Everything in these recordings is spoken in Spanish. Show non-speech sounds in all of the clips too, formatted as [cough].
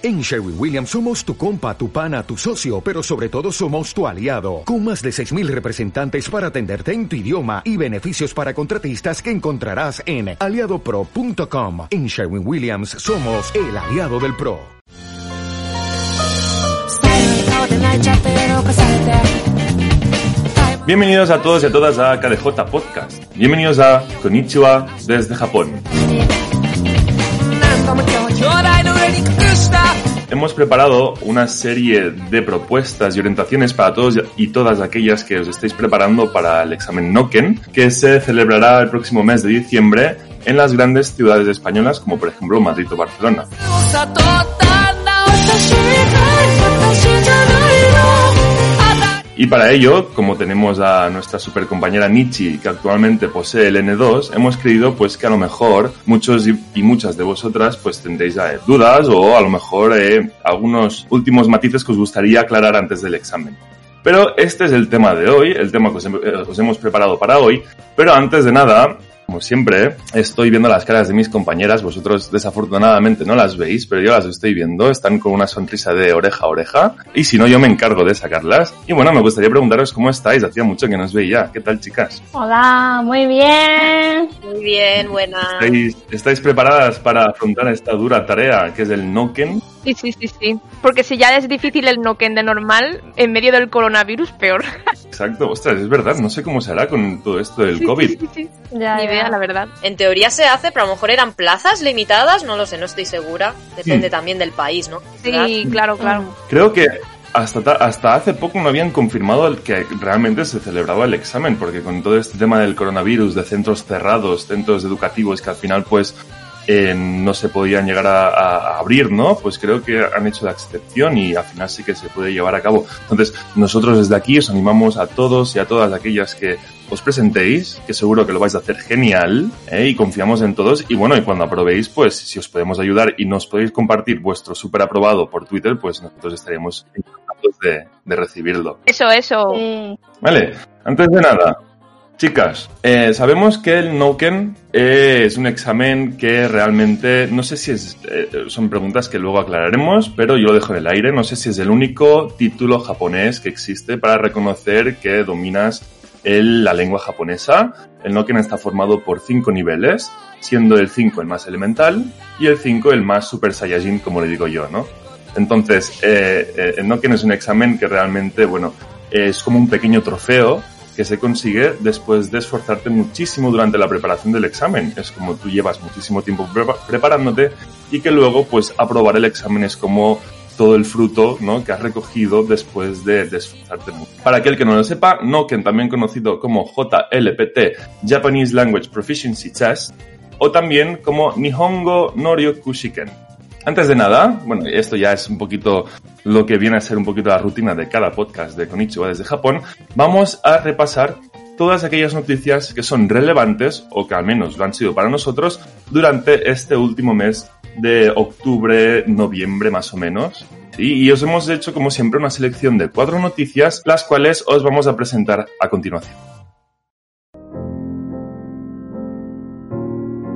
En Sherwin Williams somos tu compa, tu pana, tu socio, pero sobre todo somos tu aliado, con más de 6.000 representantes para atenderte en tu idioma y beneficios para contratistas que encontrarás en aliadopro.com. En Sherwin Williams somos el aliado del PRO. Bienvenidos a todos y a todas a KDJ Podcast. Bienvenidos a Konnichiwa desde Japón. Hemos preparado una serie de propuestas y orientaciones para todos y todas aquellas que os estéis preparando para el examen Noken, que se celebrará el próximo mes de diciembre en las grandes ciudades españolas, como por ejemplo Madrid o Barcelona. Y para ello, como tenemos a nuestra super compañera Nichi, que actualmente posee el N2, hemos creído pues que a lo mejor muchos y, muchas de vosotras pues tendréis eh, dudas o a lo mejor eh, algunos últimos matices que os gustaría aclarar antes del examen. Pero este es el tema de hoy, el tema que os hemos preparado para hoy. Pero antes de nada, como siempre, estoy viendo las caras de mis compañeras. Vosotros desafortunadamente no las veis, pero yo las estoy viendo. Están con una sonrisa de oreja a oreja. Y si no, yo me encargo de sacarlas. Y bueno, me gustaría preguntaros cómo estáis. Hacía mucho que no os veía. ¿Qué tal, chicas? Hola, muy bien. Muy bien, buena. ¿Estáis, ¿Estáis preparadas para afrontar esta dura tarea que es el Noken? Sí, sí, sí, sí. Porque si ya es difícil el Noken de normal, en medio del coronavirus, peor. Exacto. Ostras, es verdad. No sé cómo será con todo esto del COVID. Sí, sí, sí. Ya, Ni idea, la verdad. En teoría se hace, pero a lo mejor eran plazas limitadas, no lo sé, no estoy segura. Depende también del país, ¿no? Sí, claro, claro. Creo que hasta, hasta hace poco no habían confirmado el que realmente se celebraba el examen, porque con todo este tema del coronavirus, de centros cerrados, centros educativos que al final pues eh, no se podían llegar a, abrir, ¿no? Pues creo que han hecho la excepción y al final sí que se puede llevar a cabo. Entonces, nosotros desde aquí os animamos a todos y a todas aquellas que os presentéis, que seguro que lo vais a hacer genial, ¿eh? y confiamos en todos. Y bueno, y cuando aprobéis, pues si os podemos ayudar y nos podéis compartir vuestro súper aprobado por Twitter, pues nosotros estaremos encantados de, de recibirlo. Eso, eso. Vale, antes de nada, Chicas, eh, sabemos que el Noken es un examen que realmente, no sé si es, eh, son preguntas que luego aclararemos, pero yo lo dejo en el aire, no sé si es el único título japonés que existe para reconocer que dominas la lengua japonesa. El Noken está formado por cinco niveles, siendo el 5 el más elemental y el 5 el más super saiyajin, como le digo yo, ¿no? Entonces, eh, el Noken es un examen que realmente, bueno, es como un pequeño trofeo que se consigue después de esforzarte muchísimo durante la preparación del examen. Es como tú llevas muchísimo tiempo preparándote y que luego pues aprobar el examen es como todo el fruto ¿no? que has recogido después de, esforzarte mucho. Para aquel que no lo sepa, Noken, también conocido como JLPT, Japanese Language Proficiency Test, o también como Nihongo Norio Kushiken. Antes de nada, bueno, esto ya es un poquito lo que viene a ser un poquito la rutina de cada podcast de Konichiwa desde Japón, vamos a repasar todas aquellas noticias que son relevantes, o que al menos lo han sido para nosotros, durante este último mes de octubre, noviembre más o menos. Y os hemos hecho, como siempre, una selección de cuatro noticias, las cuales os vamos a presentar a continuación.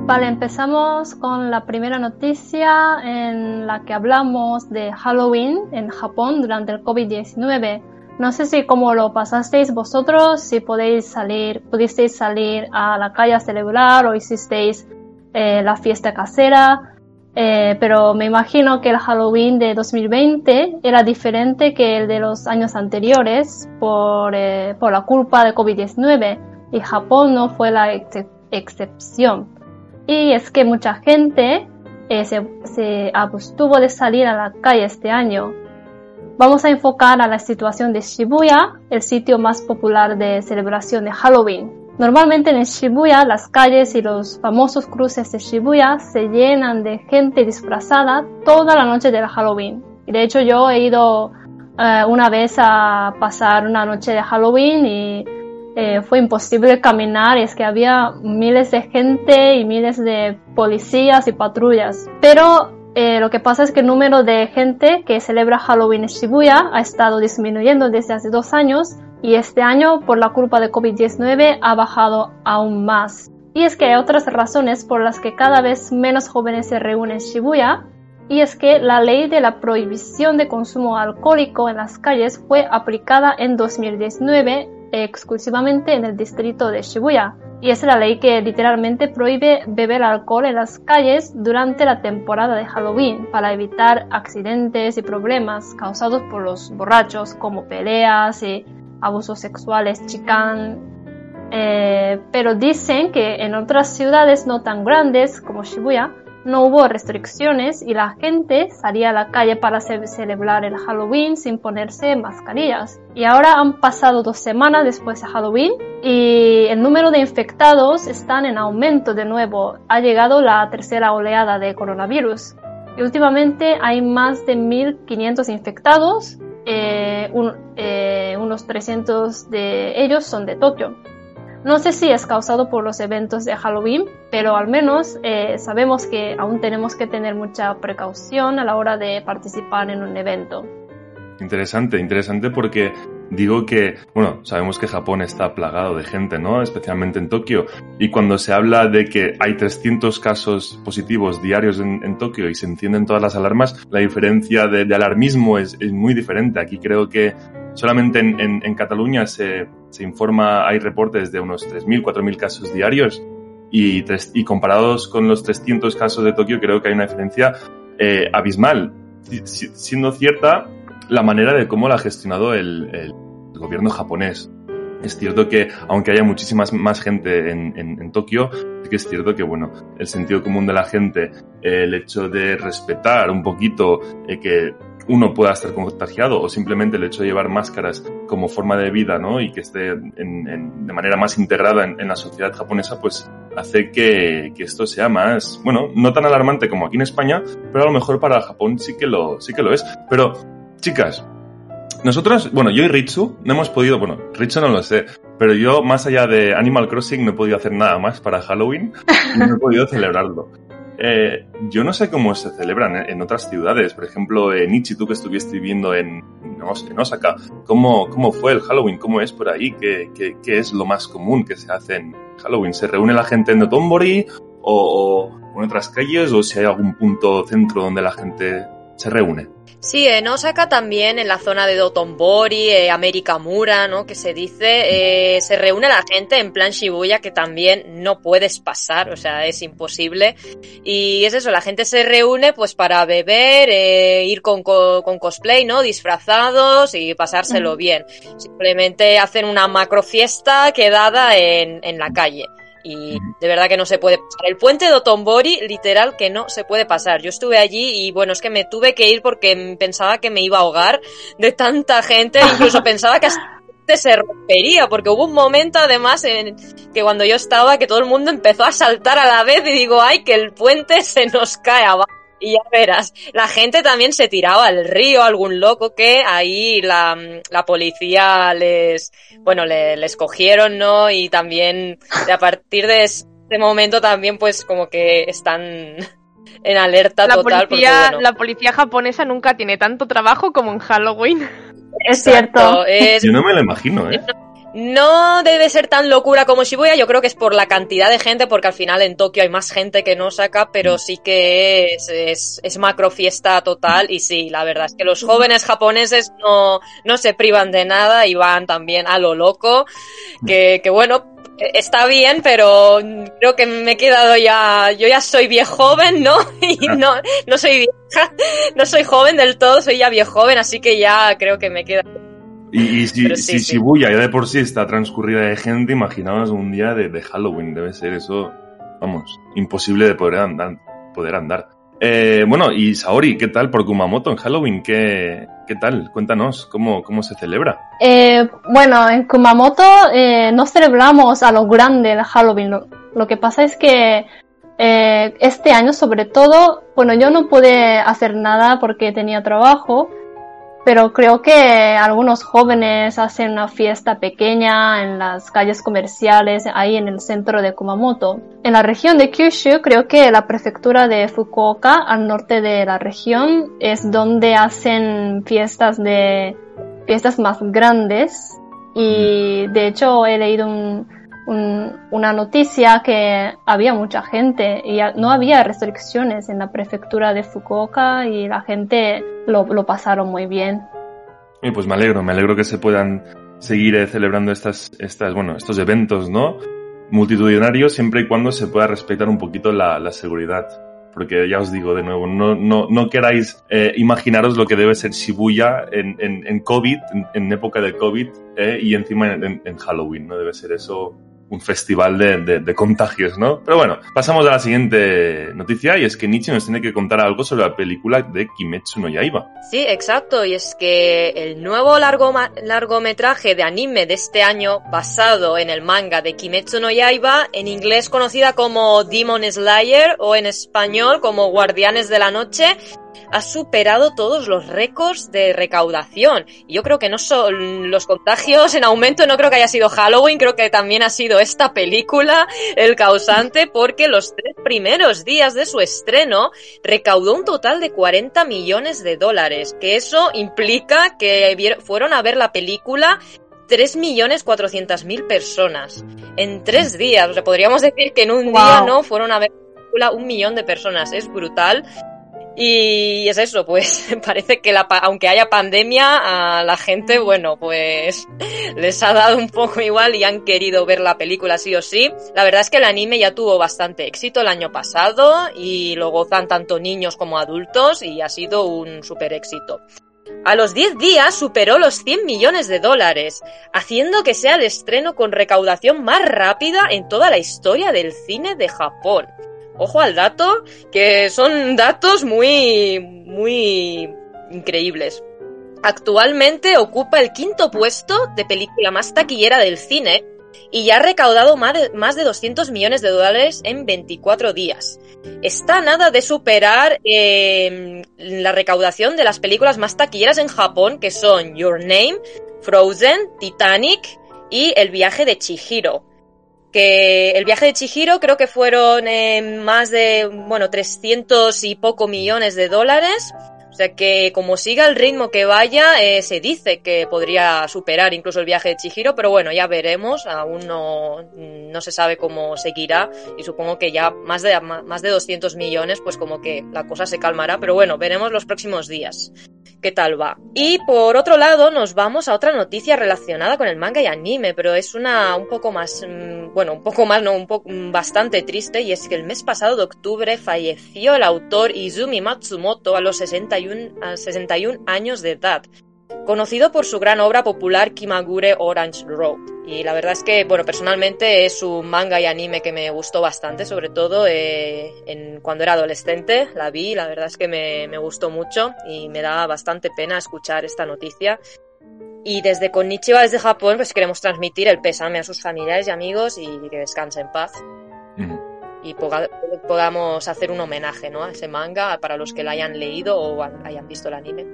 Vale, empezamos con la primera noticia en la que hablamos de Halloween en Japón durante el COVID-19. No sé si cómo lo pasasteis vosotros, si podéis salir, pudisteis salir a la calle a celebrar o hicisteis eh, la fiesta casera, eh, pero me imagino que el Halloween de 2020 era diferente que el de los años anteriores por, eh, por la culpa de COVID-19 y Japón no fue la excepción. Y es que mucha gente eh, se, abstuvo de salir a la calle este año. Vamos a enfocar a la situación de Shibuya, el sitio más popular de celebración de Halloween. Normalmente en Shibuya las calles y los famosos cruces de Shibuya se llenan de gente disfrazada toda la noche del Halloween. De hecho yo he ido eh, una vez a pasar una noche de Halloween y eh, fue imposible caminar, es que había miles de gente y miles de policías y patrullas. Pero eh, lo que pasa es que el número de gente que celebra Halloween en Shibuya ha estado disminuyendo desde hace dos años y este año por la culpa de COVID-19 ha bajado aún más. Y es que hay otras razones por las que cada vez menos jóvenes se reúnen en Shibuya, y es que la ley de la prohibición de consumo alcohólico en las calles fue aplicada en 2019 exclusivamente en el distrito de Shibuya. Y es la ley que literalmente prohíbe beber alcohol en las calles durante la temporada de Halloween para evitar accidentes y problemas causados por los borrachos como peleas y abusos sexuales, chicán. Eh, pero dicen que en otras ciudades no tan grandes como Shibuya, no hubo restricciones y la gente salía a la calle para celebrar el Halloween sin ponerse mascarillas. Y ahora han pasado dos semanas después de Halloween y el número de infectados están en aumento de nuevo. Ha llegado la tercera oleada de coronavirus. Y últimamente hay más de 1.500 infectados, eh, eh, unos 300 de ellos son de Tokio. No sé si es causado por los eventos de Halloween, pero al menos eh, sabemos que aún tenemos que tener mucha precaución a la hora de participar en un evento. Interesante, interesante porque digo que, bueno, sabemos que Japón está plagado de gente, ¿no? Especialmente en Tokio. Y cuando se habla de que hay 300 casos positivos diarios en, Tokio y se encienden todas las alarmas, la diferencia de, alarmismo es, muy diferente. Aquí creo que solamente en, en Cataluña se, se informa, hay reportes de unos 3.000, 4.000 casos diarios y, comparados con los 300 casos de Tokio creo que hay una diferencia eh, abismal, siendo cierta la manera de cómo la ha gestionado el, gobierno japonés. Es cierto que, aunque haya muchísima más gente en, Tokio, que es cierto que, bueno, el sentido común de la gente, el hecho de respetar un poquito eh, que uno pueda estar contagiado o simplemente el hecho de llevar máscaras como forma de vida, ¿no? Y que esté en, de manera más integrada en, la sociedad japonesa, pues hace que, que, esto sea más, bueno, no tan alarmante como aquí en España, pero a lo mejor para Japón sí que lo, sí que lo es. Pero, chicas, nosotros, bueno, yo y Ritsu no hemos podido, bueno, Ritsu no lo sé, pero yo más allá de Animal Crossing no he podido hacer nada más para Halloween y no he podido celebrarlo. Eh, yo no sé cómo se celebran en, otras ciudades. Por ejemplo, en Ichi, tú que estuviste viviendo en, en Osaka, ¿cómo, ¿cómo fue el Halloween? ¿Cómo es por ahí? ¿Qué, qué, qué es lo más común que se hace en Halloween? ¿Se reúne la gente en Dotonbori o, o en otras calles o si hay algún punto centro donde la gente se reúne? Sí, en Osaka también, en la zona de Dotonbori, eh, Amerikamura, ¿no? Que se dice, eh, se reúne la gente en plan Shibuya que también no puedes pasar, o sea, es imposible. Y es eso, la gente se reúne pues para beber, eh, ir con, con, cosplay, ¿no? Disfrazados y pasárselo bien. Simplemente hacen una macro fiesta quedada en, en la calle y de verdad que no se puede pasar. El puente de Otombori, literal que no se puede pasar. Yo estuve allí y bueno, es que me tuve que ir porque pensaba que me iba a ahogar de tanta gente, [laughs] incluso pensaba que hasta se rompería, porque hubo un momento además en que cuando yo estaba que todo el mundo empezó a saltar a la vez y digo, ay, que el puente se nos cae abajo. Y ya verás, la gente también se tiraba al río, algún loco que ahí la, la policía les, bueno, le, les cogieron, ¿no? Y también a partir de ese momento también pues como que están en alerta la total. Policía, La policía japonesa nunca tiene tanto trabajo como en Halloween. Es cierto. Yo no me lo imagino, ¿eh? [laughs] No debe ser tan locura como Shibuya, yo creo que es por la cantidad de gente, porque al final en Tokio hay más gente que no saca, pero sí que es, es, es macro fiesta total y sí, la verdad es que los jóvenes japoneses no, no se privan de nada y van también a lo loco, que, que bueno, está bien, pero creo que me he quedado ya, yo ya soy viejo joven, ¿no? [laughs] Y no, no soy vieja, no soy joven del todo, soy ya viejo joven, así que ya creo que me queda y, si, si Shibuya ya de por sí está transcurrida de gente, imaginaos un día de, Halloween, debe ser eso, vamos, imposible de poder andar. Poder andar. Eh, bueno, y Saori, ¿qué tal por Kumamoto en Halloween? ¿Qué, qué tal? Cuéntanos, ¿cómo, cómo se celebra? Eh, bueno, en Kumamoto eh, no celebramos a lo grande el Halloween. Lo, lo que pasa es que eh, este año, sobre todo, bueno, yo no pude hacer nada porque tenía trabajo, pero creo que algunos jóvenes hacen una fiesta pequeña en las calles comerciales ahí en el centro de Kumamoto. En la región de Kyushu creo que la prefectura de Fukuoka al norte de la región es donde hacen fiestas de fiestas más grandes y de hecho he leído un un- una noticia que había mucha gente y no había restricciones en la prefectura de Fukuoka y la gente lo, pasaron muy bien. Y pues me alegro, me alegro que se puedan seguir eh, celebrando estas, bueno, estos eventos, ¿no? Multitudinarios siempre y cuando se pueda respetar un poquito la, seguridad. Porque ya os digo de nuevo, no, no, no queráis eh, imaginaros lo que debe ser Shibuya en, en, en COVID, en, época de COVID, eh, y encima en, en- en Halloween, ¿no? Debe ser eso un festival de, contagios, ¿no? Pero bueno, pasamos a la siguiente noticia y es que Nietzsche nos tiene que contar algo sobre la película de Kimetsu no Yaiba. Sí, exacto, y es que el nuevo largoma- largometraje de anime de este año, basado en el manga de Kimetsu no Yaiba, en inglés conocida como Demon Slayer o en español como Guardianes de la Noche, ha superado todos los récords de recaudación. Y yo creo que no son los contagios en aumento, no creo que haya sido Halloween, creo que también ha sido esta película el causante, porque los tres primeros días de su estreno recaudó un total de 40 millones de dólares, que eso implica que fueron a ver la película 3.400.000 personas en tres días. O sea, podríamos decir que en un Wow. día no fueron a ver la película un millón de personas. Es brutal. Y es eso, pues [laughs] parece que la, aunque haya pandemia, a la gente, bueno, pues [laughs] les ha dado un poco igual y han querido ver la película sí o sí. La verdad es que el anime ya tuvo bastante éxito el año pasado y lo gozan tanto niños como adultos y ha sido un super éxito. A los 10 días superó los 100 millones de dólares, haciendo que sea el estreno con recaudación más rápida en toda la historia del cine de Japón. Ojo al dato, que son datos muy, muy increíbles. Actualmente ocupa el quinto puesto de película más taquillera del cine y ya ha recaudado más de, más de 200 millones de dólares en 24 días. Está nada de superar eh, la recaudación de las películas más taquilleras en Japón, que son Your Name, Frozen, Titanic y El viaje de Chihiro. Que el viaje de Chihiro creo que fueron eh, más de, bueno, 300 y poco millones de dólares. O sea que como siga el ritmo que vaya, eh, se dice que podría superar incluso el viaje de Chihiro, pero bueno, ya veremos, aún no, no se sabe cómo seguirá y supongo que ya más de, más de 200 millones, pues como que la cosa se calmará, pero bueno, veremos los próximos días qué tal va. Y por otro lado, nos vamos a otra noticia relacionada con el manga y anime, pero es una un poco más, mm, bueno, un poco más, no, un poco mm, bastante triste, y es que el mes pasado de octubre falleció el autor Izumi Matsumoto a los 61, a 61 años de edad. Conocido por su gran obra popular Kimagure Orange Road. Y la verdad es que, bueno, personalmente es un manga y anime que me gustó bastante, sobre todo eh, en, cuando era adolescente, la vi, la verdad es que me, me gustó mucho y me da bastante pena escuchar esta noticia. Y desde Konnichiwa, desde Japón, pues queremos transmitir el pésame a sus familiares y amigos y que descanse en paz. Y podamos hacer un homenaje ¿no? a ese manga para los que la hayan leído o hayan visto el anime.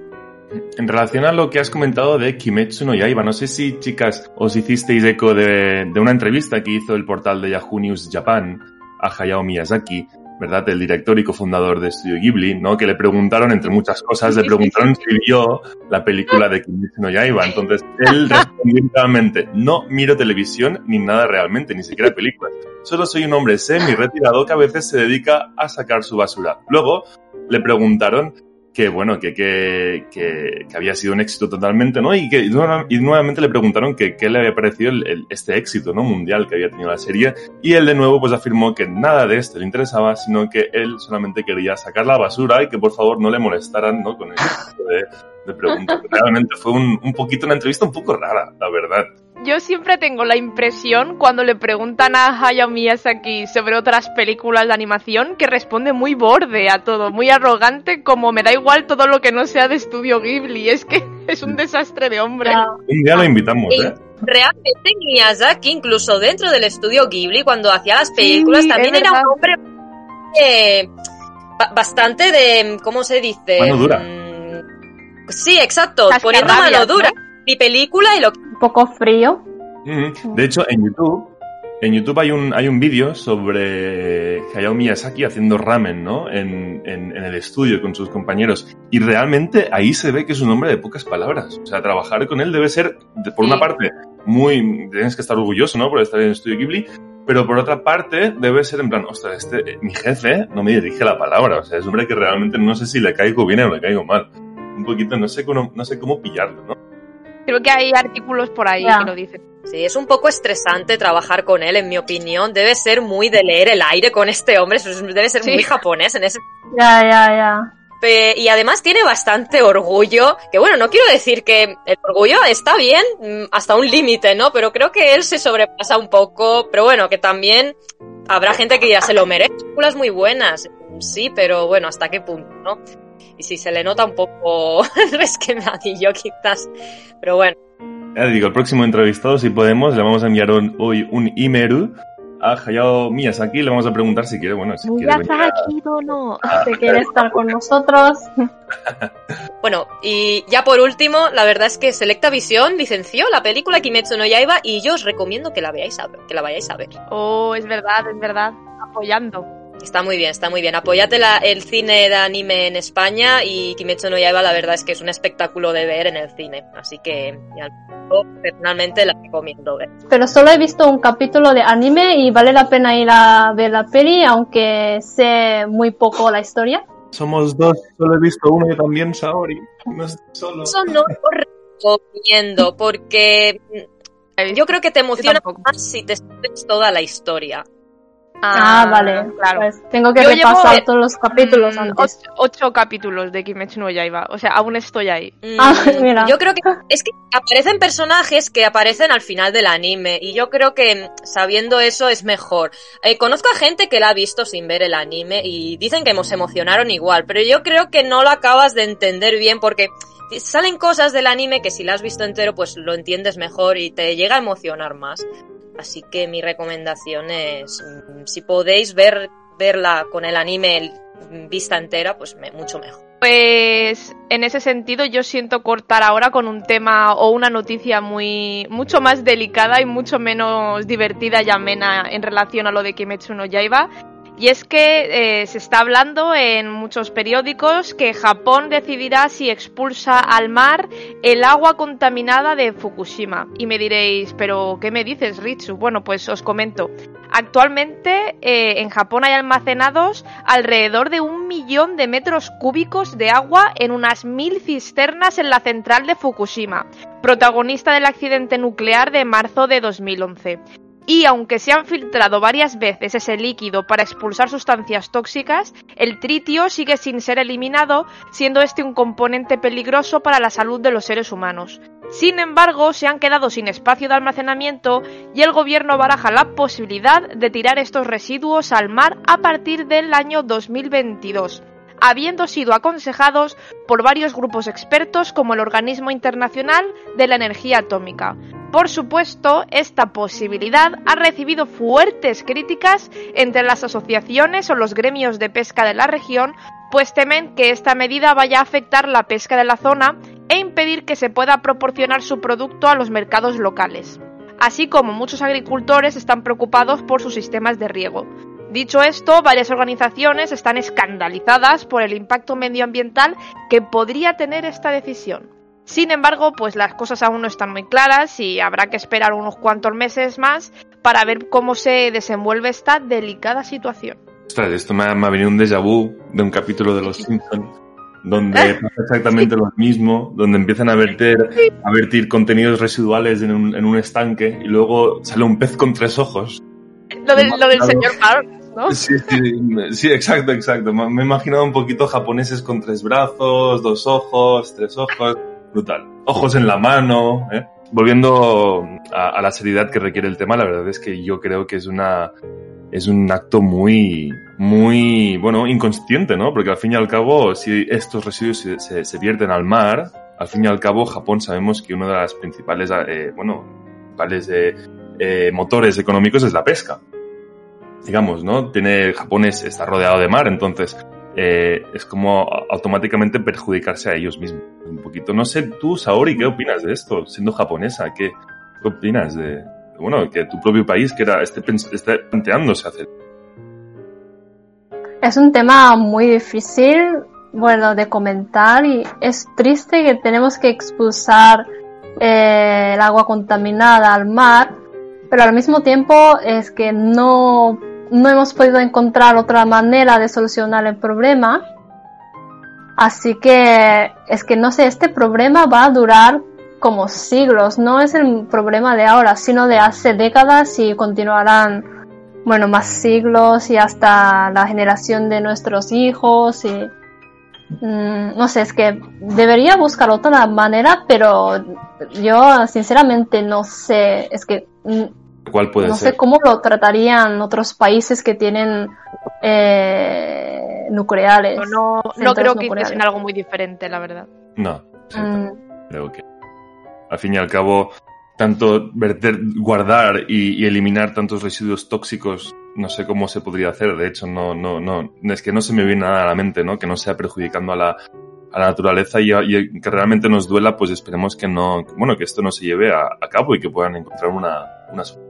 En relación a lo que has comentado de Kimetsu no Yaiba, no sé si, chicas, os hicisteis eco de, de una entrevista que hizo el portal de Yahoo News Japan a Hayao Miyazaki, ¿verdad? El director y cofundador de Studio Ghibli, ¿no? Que le preguntaron, entre muchas cosas, le preguntaron si vio la película de Kimetsu no Yaiba. Entonces, él [laughs] respondió literalmente, no miro televisión ni nada realmente, ni siquiera películas. Solo soy un hombre semi-retirado que a veces se dedica a sacar su basura. Luego, le preguntaron que bueno, que, que, que, que había sido un éxito totalmente, ¿no? Y que y nueva- y nuevamente le preguntaron que qué le había parecido el- el- este éxito, ¿no? Mundial que había tenido la serie. Y él de nuevo pues afirmó que nada de esto le interesaba, sino que él solamente quería sacar la basura y que por favor no le molestaran, ¿no? Con ese tipo de, de preguntas. [laughs] Realmente fue un, un poquito una entrevista un poco rara, la verdad. Yo siempre tengo la impresión cuando le preguntan a Hayao Miyazaki sobre otras películas de animación que responde muy borde a todo, muy arrogante, como me da igual todo lo que no sea de estudio Ghibli. Es que [laughs] es un desastre de hombre. Un día lo invitamos, Y ¿eh? realmente Miyazaki, incluso dentro del estudio Ghibli, cuando hacía las películas, Sí, también era un hombre eh, ba- bastante de, ¿cómo se dice? Mano dura. Mm, Sí, exacto, poniendo mano dura. Mi película y lo que... poco frío. De hecho, en YouTube, en YouTube hay un, hay un vídeo sobre Hayao Miyazaki haciendo ramen, ¿no? En, en, en el estudio con sus compañeros. Y realmente ahí se ve que es un hombre de pocas palabras. O sea, trabajar con él debe ser, por Sí. una parte, muy, tienes que estar orgulloso, ¿no? Por estar en el estudio Ghibli, pero por otra parte debe ser en plan, ostras, este, mi jefe no me dirige la palabra, o sea, es un hombre que realmente no sé si le caigo bien o le caigo mal. Un poquito, no sé cómo, no sé cómo pillarlo, ¿no? Creo que hay artículos por ahí que lo dicen. Sí, es un poco estresante trabajar con él, en mi opinión. Debe ser muy de leer el aire con este hombre, debe ser Sí. muy japonés en ese Ya, ya, ya. Y además tiene bastante orgullo, que bueno, no quiero decir que el orgullo está bien mm, hasta un límite, ¿no? Pero creo que él se sobrepasa un poco, pero bueno, que también habrá gente que ya se lo merece, películas muy buenas, sí, pero bueno, hasta qué punto, ¿no? Y si se le nota un poco [laughs] resquemadillo quizás, pero bueno. Ya digo, el próximo entrevistado, si podemos, le vamos a enviar un- hoy un email a Hayao Miyazaki, le vamos a preguntar si quiere, bueno, si quiere venir a- Miyazaki, no. Si quiere estar con nosotros. [laughs] Bueno, y ya por último, la verdad es que Selecta Visión licenció la película Kimetsu no Yaiba y yo os recomiendo que la veáis a ver, que la vayáis a ver. Oh, es verdad, es verdad. Apoyando. Está muy bien, está muy bien. Apóyate la- el cine de anime en España y Kimetsu no Yaiba la verdad es que es un espectáculo de ver en el cine. Así que ya, yo personalmente la recomiendo ver. Pero solo he visto un capítulo de anime y vale la pena ir a ver la peli, aunque sé muy poco la historia. Somos dos, solo he visto uno yo también, Saori. No estoy solo. Eso no lo recomiendo porque visto. yo creo que te emociona más si te sabes toda la historia. Ah, vale. Claro. Pues tengo que Yo repasar eh, todos los capítulos Mm, antes. ocho, ocho capítulos de Kimetsu no Yaiba. O sea, aún estoy ahí. Ah, Mm, [laughs] mira. Yo creo que es que aparecen personajes que aparecen al final del anime y yo creo que mm, sabiendo eso es mejor. Eh, conozco a gente que la ha visto sin ver el anime y dicen que se emocionaron igual, pero yo creo que no lo acabas de entender bien porque salen cosas del anime que si la has visto entero pues lo entiendes mejor y te llega a emocionar más. Así que mi recomendación es mm, si podéis ver verla con el anime vista entera pues mucho mejor. Pues en ese sentido yo siento cortar ahora con un tema o una noticia muy mucho más delicada y mucho menos divertida y amena en relación a lo de Kimetsu no Yaiba. Y es que eh, se está hablando en muchos periódicos que Japón decidirá si expulsa al mar el agua contaminada de Fukushima. Y me diréis, pero ¿qué me dices, Ritsu? Bueno, pues os comento. Actualmente eh, en Japón hay almacenados alrededor de un millón de metros cúbicos de agua en unas mil cisternas en la central de Fukushima, protagonista del accidente nuclear de marzo de 2011. Y aunque se han filtrado varias veces ese líquido para expulsar sustancias tóxicas, el tritio sigue sin ser eliminado, siendo este un componente peligroso para la salud de los seres humanos. Sin embargo, se han quedado sin espacio de almacenamiento y el gobierno baraja la posibilidad de tirar estos residuos al mar a partir del año 2022 habiendo sido aconsejados por varios grupos expertos como el Organismo Internacional de la Energía Atómica. Por supuesto, esta posibilidad ha recibido fuertes críticas entre las asociaciones o los gremios de pesca de la región, pues temen que esta medida vaya a afectar la pesca de la zona e impedir que se pueda proporcionar su producto a los mercados locales. Así como muchos agricultores están preocupados por sus sistemas de riego. Dicho esto, varias organizaciones están escandalizadas por el impacto medioambiental que podría tener esta decisión. Sin embargo, pues las cosas aún no están muy claras y habrá que esperar unos cuantos meses más para ver cómo se desenvuelve esta delicada situación. Ostras, esto me ha, me ha venido un déjà vu de un capítulo de Los Simpsons donde [laughs] pasa exactamente lo mismo, donde empiezan a verter, a vertir contenidos residuales en un, en un estanque y luego sale un pez con tres ojos. Lo del, lo del Claro. señor Barnes, Sí, sí, exacto, exacto. Me he imaginado un poquito japoneses con tres brazos, dos ojos, tres ojos. Brutal. Ojos en la mano, ¿eh? Volviendo a, la seriedad que requiere el tema, la verdad es que yo creo que es una es un acto muy muy bueno inconsciente, ¿no? Porque al fin y al cabo, si estos residuos se, se- se vierten al mar, al fin y al cabo Japón sabemos que uno de las principales eh, bueno principales eh, eh, motores económicos es la pesca digamos, ¿no? Tiene, Japón es- está rodeado de mar, entonces eh, es como automáticamente perjudicarse a ellos mismos. Un poquito. No sé, tú, Saori, ¿qué opinas de esto? Siendo japonesa, ¿qué, opinas de, bueno, que tu propio país que era, esté, esté planteándose hacer? Es un tema muy difícil, bueno, de comentar y es triste que tenemos que expulsar eh, el agua contaminada al mar, pero al mismo tiempo es que no, no hemos podido encontrar otra manera de solucionar el problema. Así que es que no sé, este problema va a durar como siglos, no es el problema de ahora, sino de hace décadas y continuarán, bueno, más siglos y hasta la generación de nuestros hijos y mm, no sé, es que debería buscar otra manera, pero yo sinceramente no sé, es que ¿Cuál puede no ser? sé cómo lo tratarían otros países que tienen eh, nucleares. No, no, no creo que nucleares. hiciesen algo muy diferente, la verdad. No, sí, Mm. creo que al fin y al cabo tanto verter, guardar y, y eliminar tantos residuos tóxicos no sé cómo se podría hacer de hecho no no no es que no se me viene nada a la mente no que no sea perjudicando a la a la naturaleza y, a- y que realmente nos duela pues esperemos que no bueno que esto no se lleve a, a cabo y que puedan encontrar una una solución.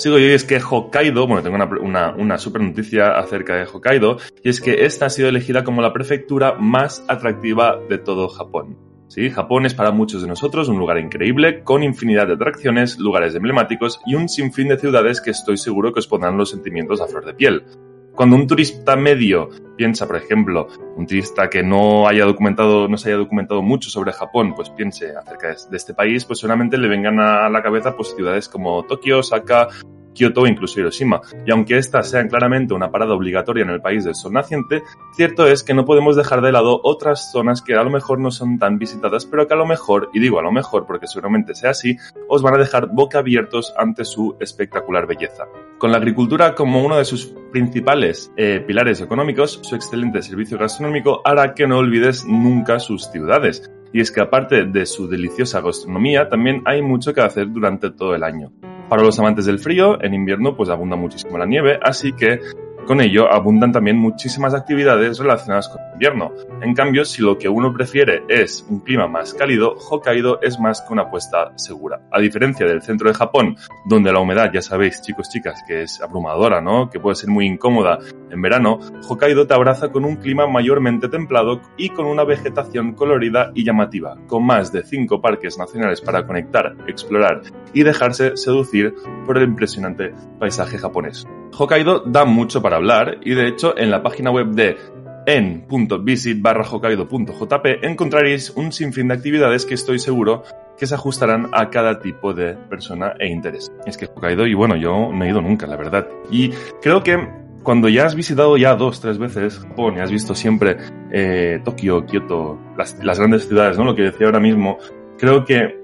Sigo yo y es que Hokkaido, bueno, tengo una, una, una super noticia acerca de Hokkaido, y es que esta ha sido elegida como la prefectura más atractiva de todo Japón. Sí, Japón es para muchos de nosotros un lugar increíble, con infinidad de atracciones, lugares emblemáticos y un sinfín de ciudades que estoy seguro que os pondrán los sentimientos a flor de piel. Cuando un turista medio piensa, por ejemplo, un turista que no haya documentado, no se haya documentado mucho sobre Japón, pues piense acerca de este país, pues seguramente le vengan a la cabeza pues ciudades como Tokio, Osaka, Kioto o incluso Hiroshima. Y aunque estas sean claramente una parada obligatoria en el país del sol naciente, cierto es que no podemos dejar de lado otras zonas que a lo mejor no son tan visitadas, pero que a lo mejor, y digo a lo mejor porque seguramente sea así, os van a dejar boca abiertos ante su espectacular belleza. Con la agricultura como uno de sus principales eh, pilares económicos, su excelente servicio gastronómico hará que no olvides nunca sus ciudades. Y es que aparte de su deliciosa gastronomía, también hay mucho que hacer durante todo el año. Para los amantes del frío, en invierno pues abunda muchísimo la nieve, así que con ello abundan también muchísimas actividades relacionadas con el invierno. En cambio, si lo que uno prefiere es un clima más cálido, Hokkaido es más que una apuesta segura. A diferencia del centro de Japón, donde la humedad, ya sabéis, chicos, chicas, que es abrumadora, ¿no? Que puede ser muy incómoda en verano, Hokkaido te abraza con un clima mayormente templado y con una vegetación colorida y llamativa, con más de cinco parques nacionales para conectar, explorar y dejarse seducir por el impresionante paisaje japonés. Hokkaido da mucho para hablar y de hecho en la página web de en.visit barra hokkaido.jp encontraréis un sinfín de actividades que estoy seguro que se ajustarán a cada tipo de persona e interés. Es que Hokkaido, y bueno, yo no he ido nunca, la verdad. Y creo que cuando ya has visitado ya dos, tres veces Japón y has visto siempre eh, Tokio, Kioto, las, las grandes ciudades, ¿no? Lo que decía ahora mismo, creo que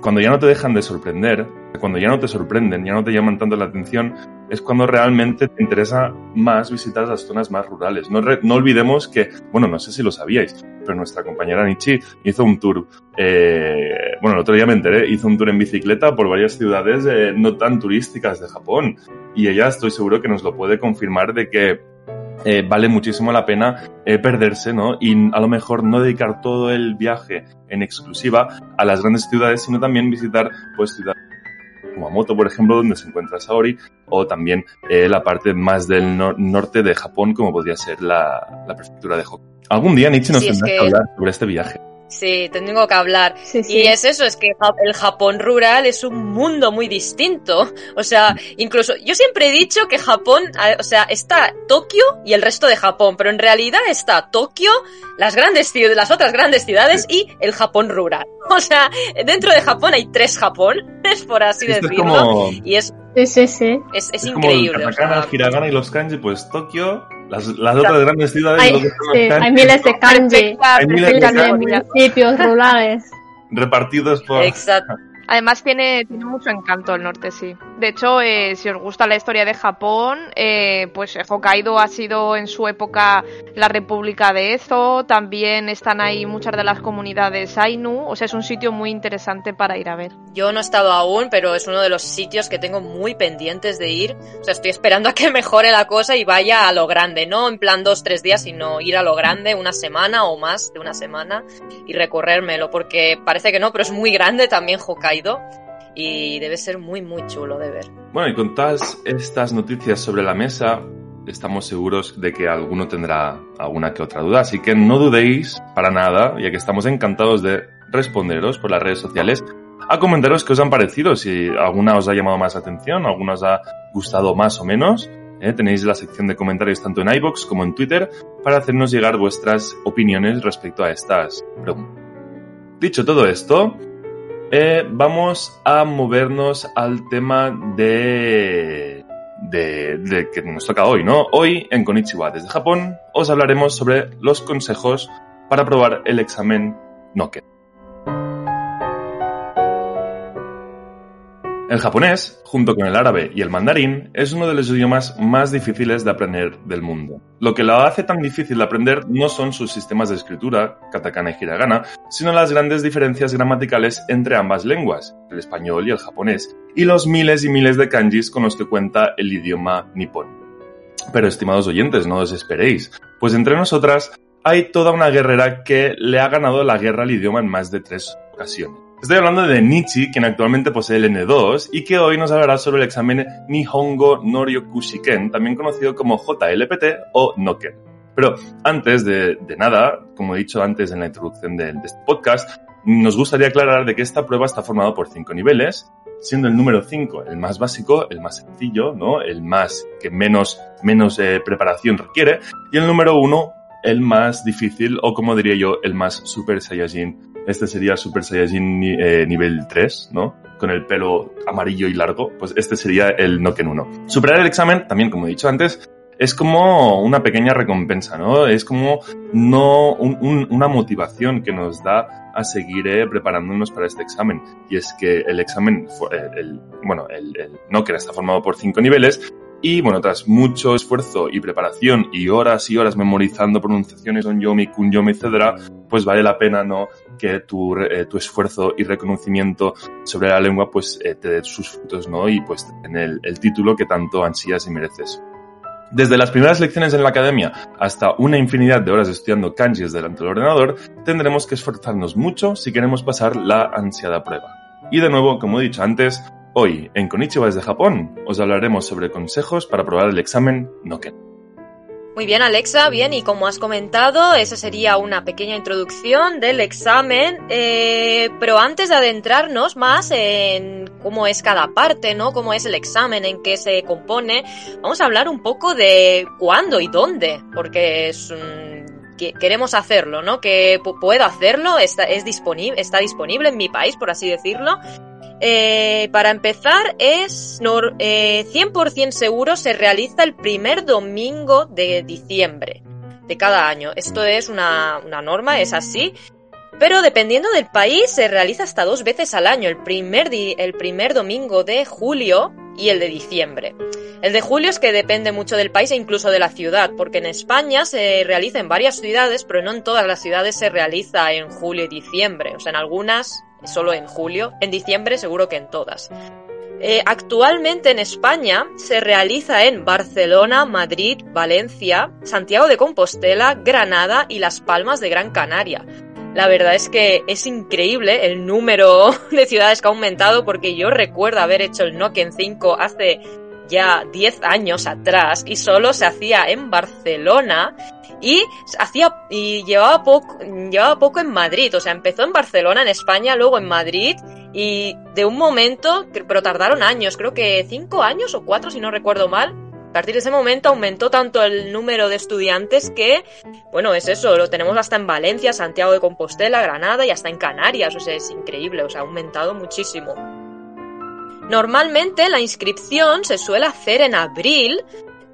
cuando ya no te dejan de sorprender, cuando ya no te sorprenden, ya no te llaman tanto la atención, es cuando realmente te interesa más visitar las zonas más rurales. No, olvidemos que, bueno, no sé si lo sabíais, pero nuestra compañera Nichi hizo un tour, eh, bueno, el otro día me enteré, hizo un tour en bicicleta por varias ciudades eh, no tan turísticas de Japón. Y ella estoy seguro que nos lo puede confirmar de que eh, vale muchísimo la pena eh, perderse, ¿no? Y a lo mejor no dedicar todo el viaje en exclusiva a las grandes ciudades, sino también visitar, pues, ciudades Kumamoto, por ejemplo, donde se encuentra Saori, o también eh, la parte más del nor- norte de Japón, como podría ser la, la prefectura de Hokkaido. Algún día, Nietzsche, nos Sí, es tendrá que... que- hablar sobre este viaje. Sí, tengo que hablar. Sí, sí. Y es eso, es que el Japón rural es un mundo muy distinto. O sea, incluso yo siempre he dicho que Japón, o sea, está Tokio y el resto de Japón, pero en realidad está Tokio, las grandes ciudades, las otras grandes ciudades y el Japón rural. [laughs] O sea, dentro de Japón hay tres Japones, [laughs] por así Esto es decirlo. como, Y es, Sí, sí, sí. es, es es como el increíble. o katakana, sea, el hiragana y los kanji, pues Tokio, las, las otras grandes ciudades, Hay, sí, hay miles de kanji. Hay miles de municipios rurales. repartidos por... Exacto. Además tiene, tiene mucho encanto el norte, sí. De hecho, eh, si os gusta la historia de Japón, eh, pues Hokkaido ha sido en su época la República de Ezo, también están ahí muchas de las comunidades Ainu, o sea, es un sitio muy interesante para ir a ver. Yo no he estado aún, pero es uno de los sitios que tengo muy pendientes de ir. O sea, estoy esperando a que [laughs] mejore la cosa y vaya a lo grande, no en plan dos, tres días, sino ir a lo grande una semana o más de una semana y recorrérmelo, porque parece que no, pero es muy grande también Hokkaido y debe ser muy, muy chulo de ver. Bueno, y con todas estas noticias sobre la mesa, estamos seguros de que alguno tendrá alguna que otra duda, así que no dudéis para nada, ya que estamos encantados de responderos por las redes sociales a comentaros qué os han parecido, si alguna os ha llamado más atención, alguna os ha gustado más o menos. ¿eh? Tenéis la sección de comentarios tanto en iBox como en Twitter para hacernos llegar vuestras opiniones respecto a estas preguntas. Dicho todo esto, eh, vamos a movernos al tema de, de, de, que nos toca hoy, ¿no? Hoy en Konichiwa desde Japón os hablaremos sobre los consejos para probar el examen Noken. El japonés, junto con el árabe y el mandarín, es uno de los idiomas más difíciles de aprender del mundo. Lo que lo hace tan difícil de aprender no son sus sistemas de escritura, katakana y hiragana, sino las grandes diferencias gramaticales entre ambas lenguas, el español y el japonés, y los miles y miles de kanjis con los que cuenta el idioma nipón. Pero estimados oyentes, no os esperéis, pues entre nosotras hay toda una guerrera que le ha ganado la guerra al idioma en más de tres ocasiones. Estoy hablando de Nichi, quien actualmente posee el N2 y que hoy nos hablará sobre el examen Nihongo Noryokushiken, también conocido como JLPT o Noken. Pero antes de, nada, como he dicho antes en la introducción de, este podcast, nos gustaría aclarar de que esta prueba está formada por cinco niveles, siendo el número 5 el más básico, el más sencillo, ¿no? El más que menos, menos eh, preparación requiere, y el número 1 el más difícil, o como diría yo, el más Super Saiyajin este sería Super Saiyajin eh, nivel 3, ¿no? Con el pelo amarillo y largo, pues este sería el Noken 1. Superar el examen, también como he dicho antes, es como una pequeña recompensa, ¿no? Es como no un, un, una motivación que nos da a seguir eh, preparándonos para este examen. Y es que el examen, eh, el, bueno, el, el Noken está formado por cinco niveles y bueno, tras mucho esfuerzo y preparación y horas y horas memorizando pronunciaciones onyomi, kunyomi, etc., pues vale la pena, ¿no? Que tu, eh, tu esfuerzo y reconocimiento sobre la lengua, pues eh, te dé sus frutos, ¿no? Y pues en el, el título que tanto ansías y mereces. Desde las primeras lecciones en la academia hasta una infinidad de horas estudiando kanjis delante del ordenador, tendremos que esforzarnos mucho si queremos pasar la ansiada prueba. Y de nuevo, como he dicho antes, Hoy, en Konichiwa desde Japón, os hablaremos sobre consejos para probar el examen Noken. Muy bien, Alexa, bien, y como has comentado, esa sería una pequeña introducción del examen, eh, pero antes de adentrarnos más en cómo es cada parte, ¿no? Cómo es el examen, en qué se compone, vamos a hablar un poco de cuándo y dónde, porque queremos hacerlo, ¿no? Que puedo hacerlo, está, es disponible, está disponible en mi país, por así decirlo, eh, para empezar, es eh, 100% seguro se realiza el primer domingo de diciembre de cada año. Esto es una, una norma, es así. Pero dependiendo del país, se realiza hasta dos veces al año, el primer, el primer domingo de julio y el de diciembre. El de julio es que depende mucho del país e incluso de la ciudad, porque en España se realiza en varias ciudades, pero no en todas las ciudades se realiza en julio y diciembre. O sea, en algunas solo en julio, en diciembre seguro que en todas. Eh, actualmente en España se realiza en Barcelona, Madrid, Valencia, Santiago de Compostela, Granada y Las Palmas de Gran Canaria. La verdad es que es increíble el número [laughs] de ciudades que ha aumentado porque yo recuerdo haber hecho el Nokia 5 hace ya 10 años atrás y solo se hacía en Barcelona y hacía y llevaba poco llevaba poco en Madrid, o sea, empezó en Barcelona, en España, luego en Madrid y de un momento, pero tardaron años, creo que 5 años o 4 si no recuerdo mal. A partir de ese momento aumentó tanto el número de estudiantes que, bueno, es eso, lo tenemos hasta en Valencia, Santiago de Compostela, Granada y hasta en Canarias, o sea, es increíble, o sea, ha aumentado muchísimo. Normalmente la inscripción se suele hacer en abril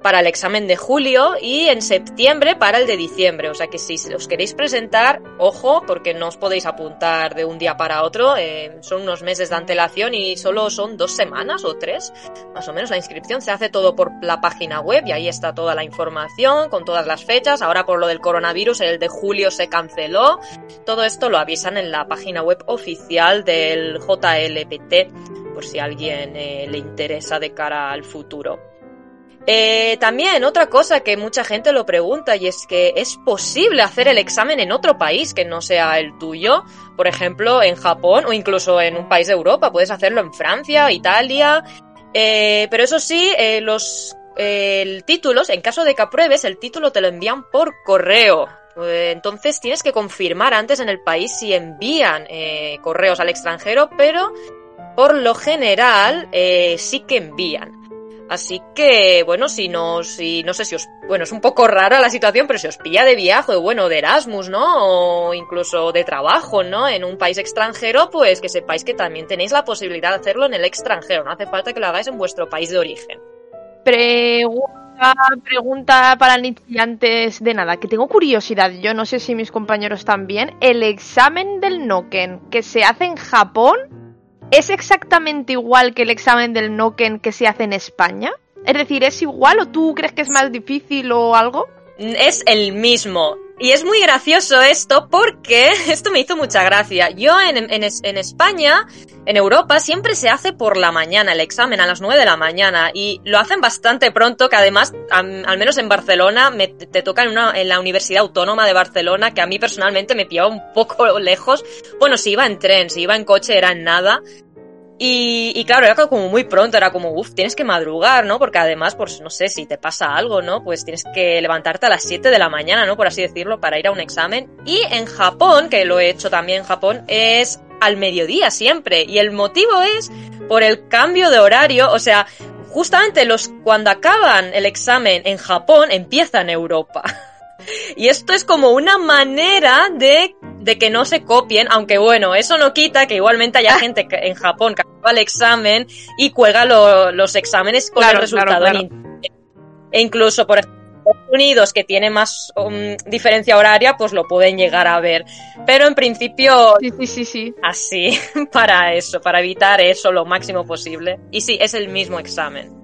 para el examen de julio y en septiembre para el de diciembre. O sea que si os queréis presentar, ojo, porque no os podéis apuntar de un día para otro. Eh, son unos meses de antelación y solo son dos semanas o tres, más o menos. La inscripción se hace todo por la página web y ahí está toda la información con todas las fechas. Ahora por lo del coronavirus, el de julio se canceló. Todo esto lo avisan en la página web oficial del JLPT por si alguien eh, le interesa de cara al futuro. Eh, también otra cosa que mucha gente lo pregunta y es que es posible hacer el examen en otro país que no sea el tuyo, por ejemplo en Japón o incluso en un país de Europa, puedes hacerlo en Francia, Italia, eh, pero eso sí, eh, los el títulos, en caso de que apruebes, el título te lo envían por correo, Eh, entonces tienes que confirmar antes en el país si envían eh, correos al extranjero, pero por lo general eh, sí que envían. Así que, bueno, si no, si no sé si os, bueno, es un poco rara la situación, pero si os pilla de viaje, bueno, de Erasmus, ¿no? O incluso de trabajo, ¿no? En un país extranjero, pues que sepáis que también tenéis la posibilidad de hacerlo en el extranjero, no hace falta que lo hagáis en vuestro país de origen. Pregunta, pregunta para iniciantes de nada, que tengo curiosidad, yo no sé si mis compañeros también, el examen del Noken que se hace en Japón, ¿es exactamente igual que el examen del Noken que se hace en España? Es decir, ¿es igual o tú crees que es más difícil o algo? Es el mismo. Y es muy gracioso esto porque [laughs] esto me hizo mucha gracia. Yo en, en, en, España, en Europa, siempre se hace por la mañana el examen, a las 9 de la mañana. Y lo hacen bastante pronto, que además, al, menos en Barcelona, te toca en, una, en la Universidad Autónoma de Barcelona, que a mí personalmente me pillaba un poco [laughs] lejos. Bueno, si iba en tren, si iba en coche era en nada. Y, y, claro, era como muy pronto, era como, uff, tienes que madrugar, ¿no? Porque además, pues no sé, si te pasa algo, ¿no? Pues tienes que levantarte a las 7 de la mañana, ¿no? Por así decirlo, para ir a un examen. Y en Japón, que lo he hecho también en Japón, es al mediodía siempre. Y el motivo es por el cambio de horario, o sea, justamente los, cuando acaban el examen en Japón, empieza en Europa. [laughs] Y esto es como una manera de, de, que no se copien, aunque bueno, eso no quita que igualmente haya gente que en Japón que acaba el examen y cuelga lo, los exámenes con Claro, el resultado claro, claro. E incluso, por ejemplo, Unidos, que tiene más um, diferencia horaria, pues lo pueden llegar a ver. Pero en principio, Sí, sí, sí, sí. así, [laughs] para eso, para evitar eso lo máximo posible. Y sí, es el mismo examen.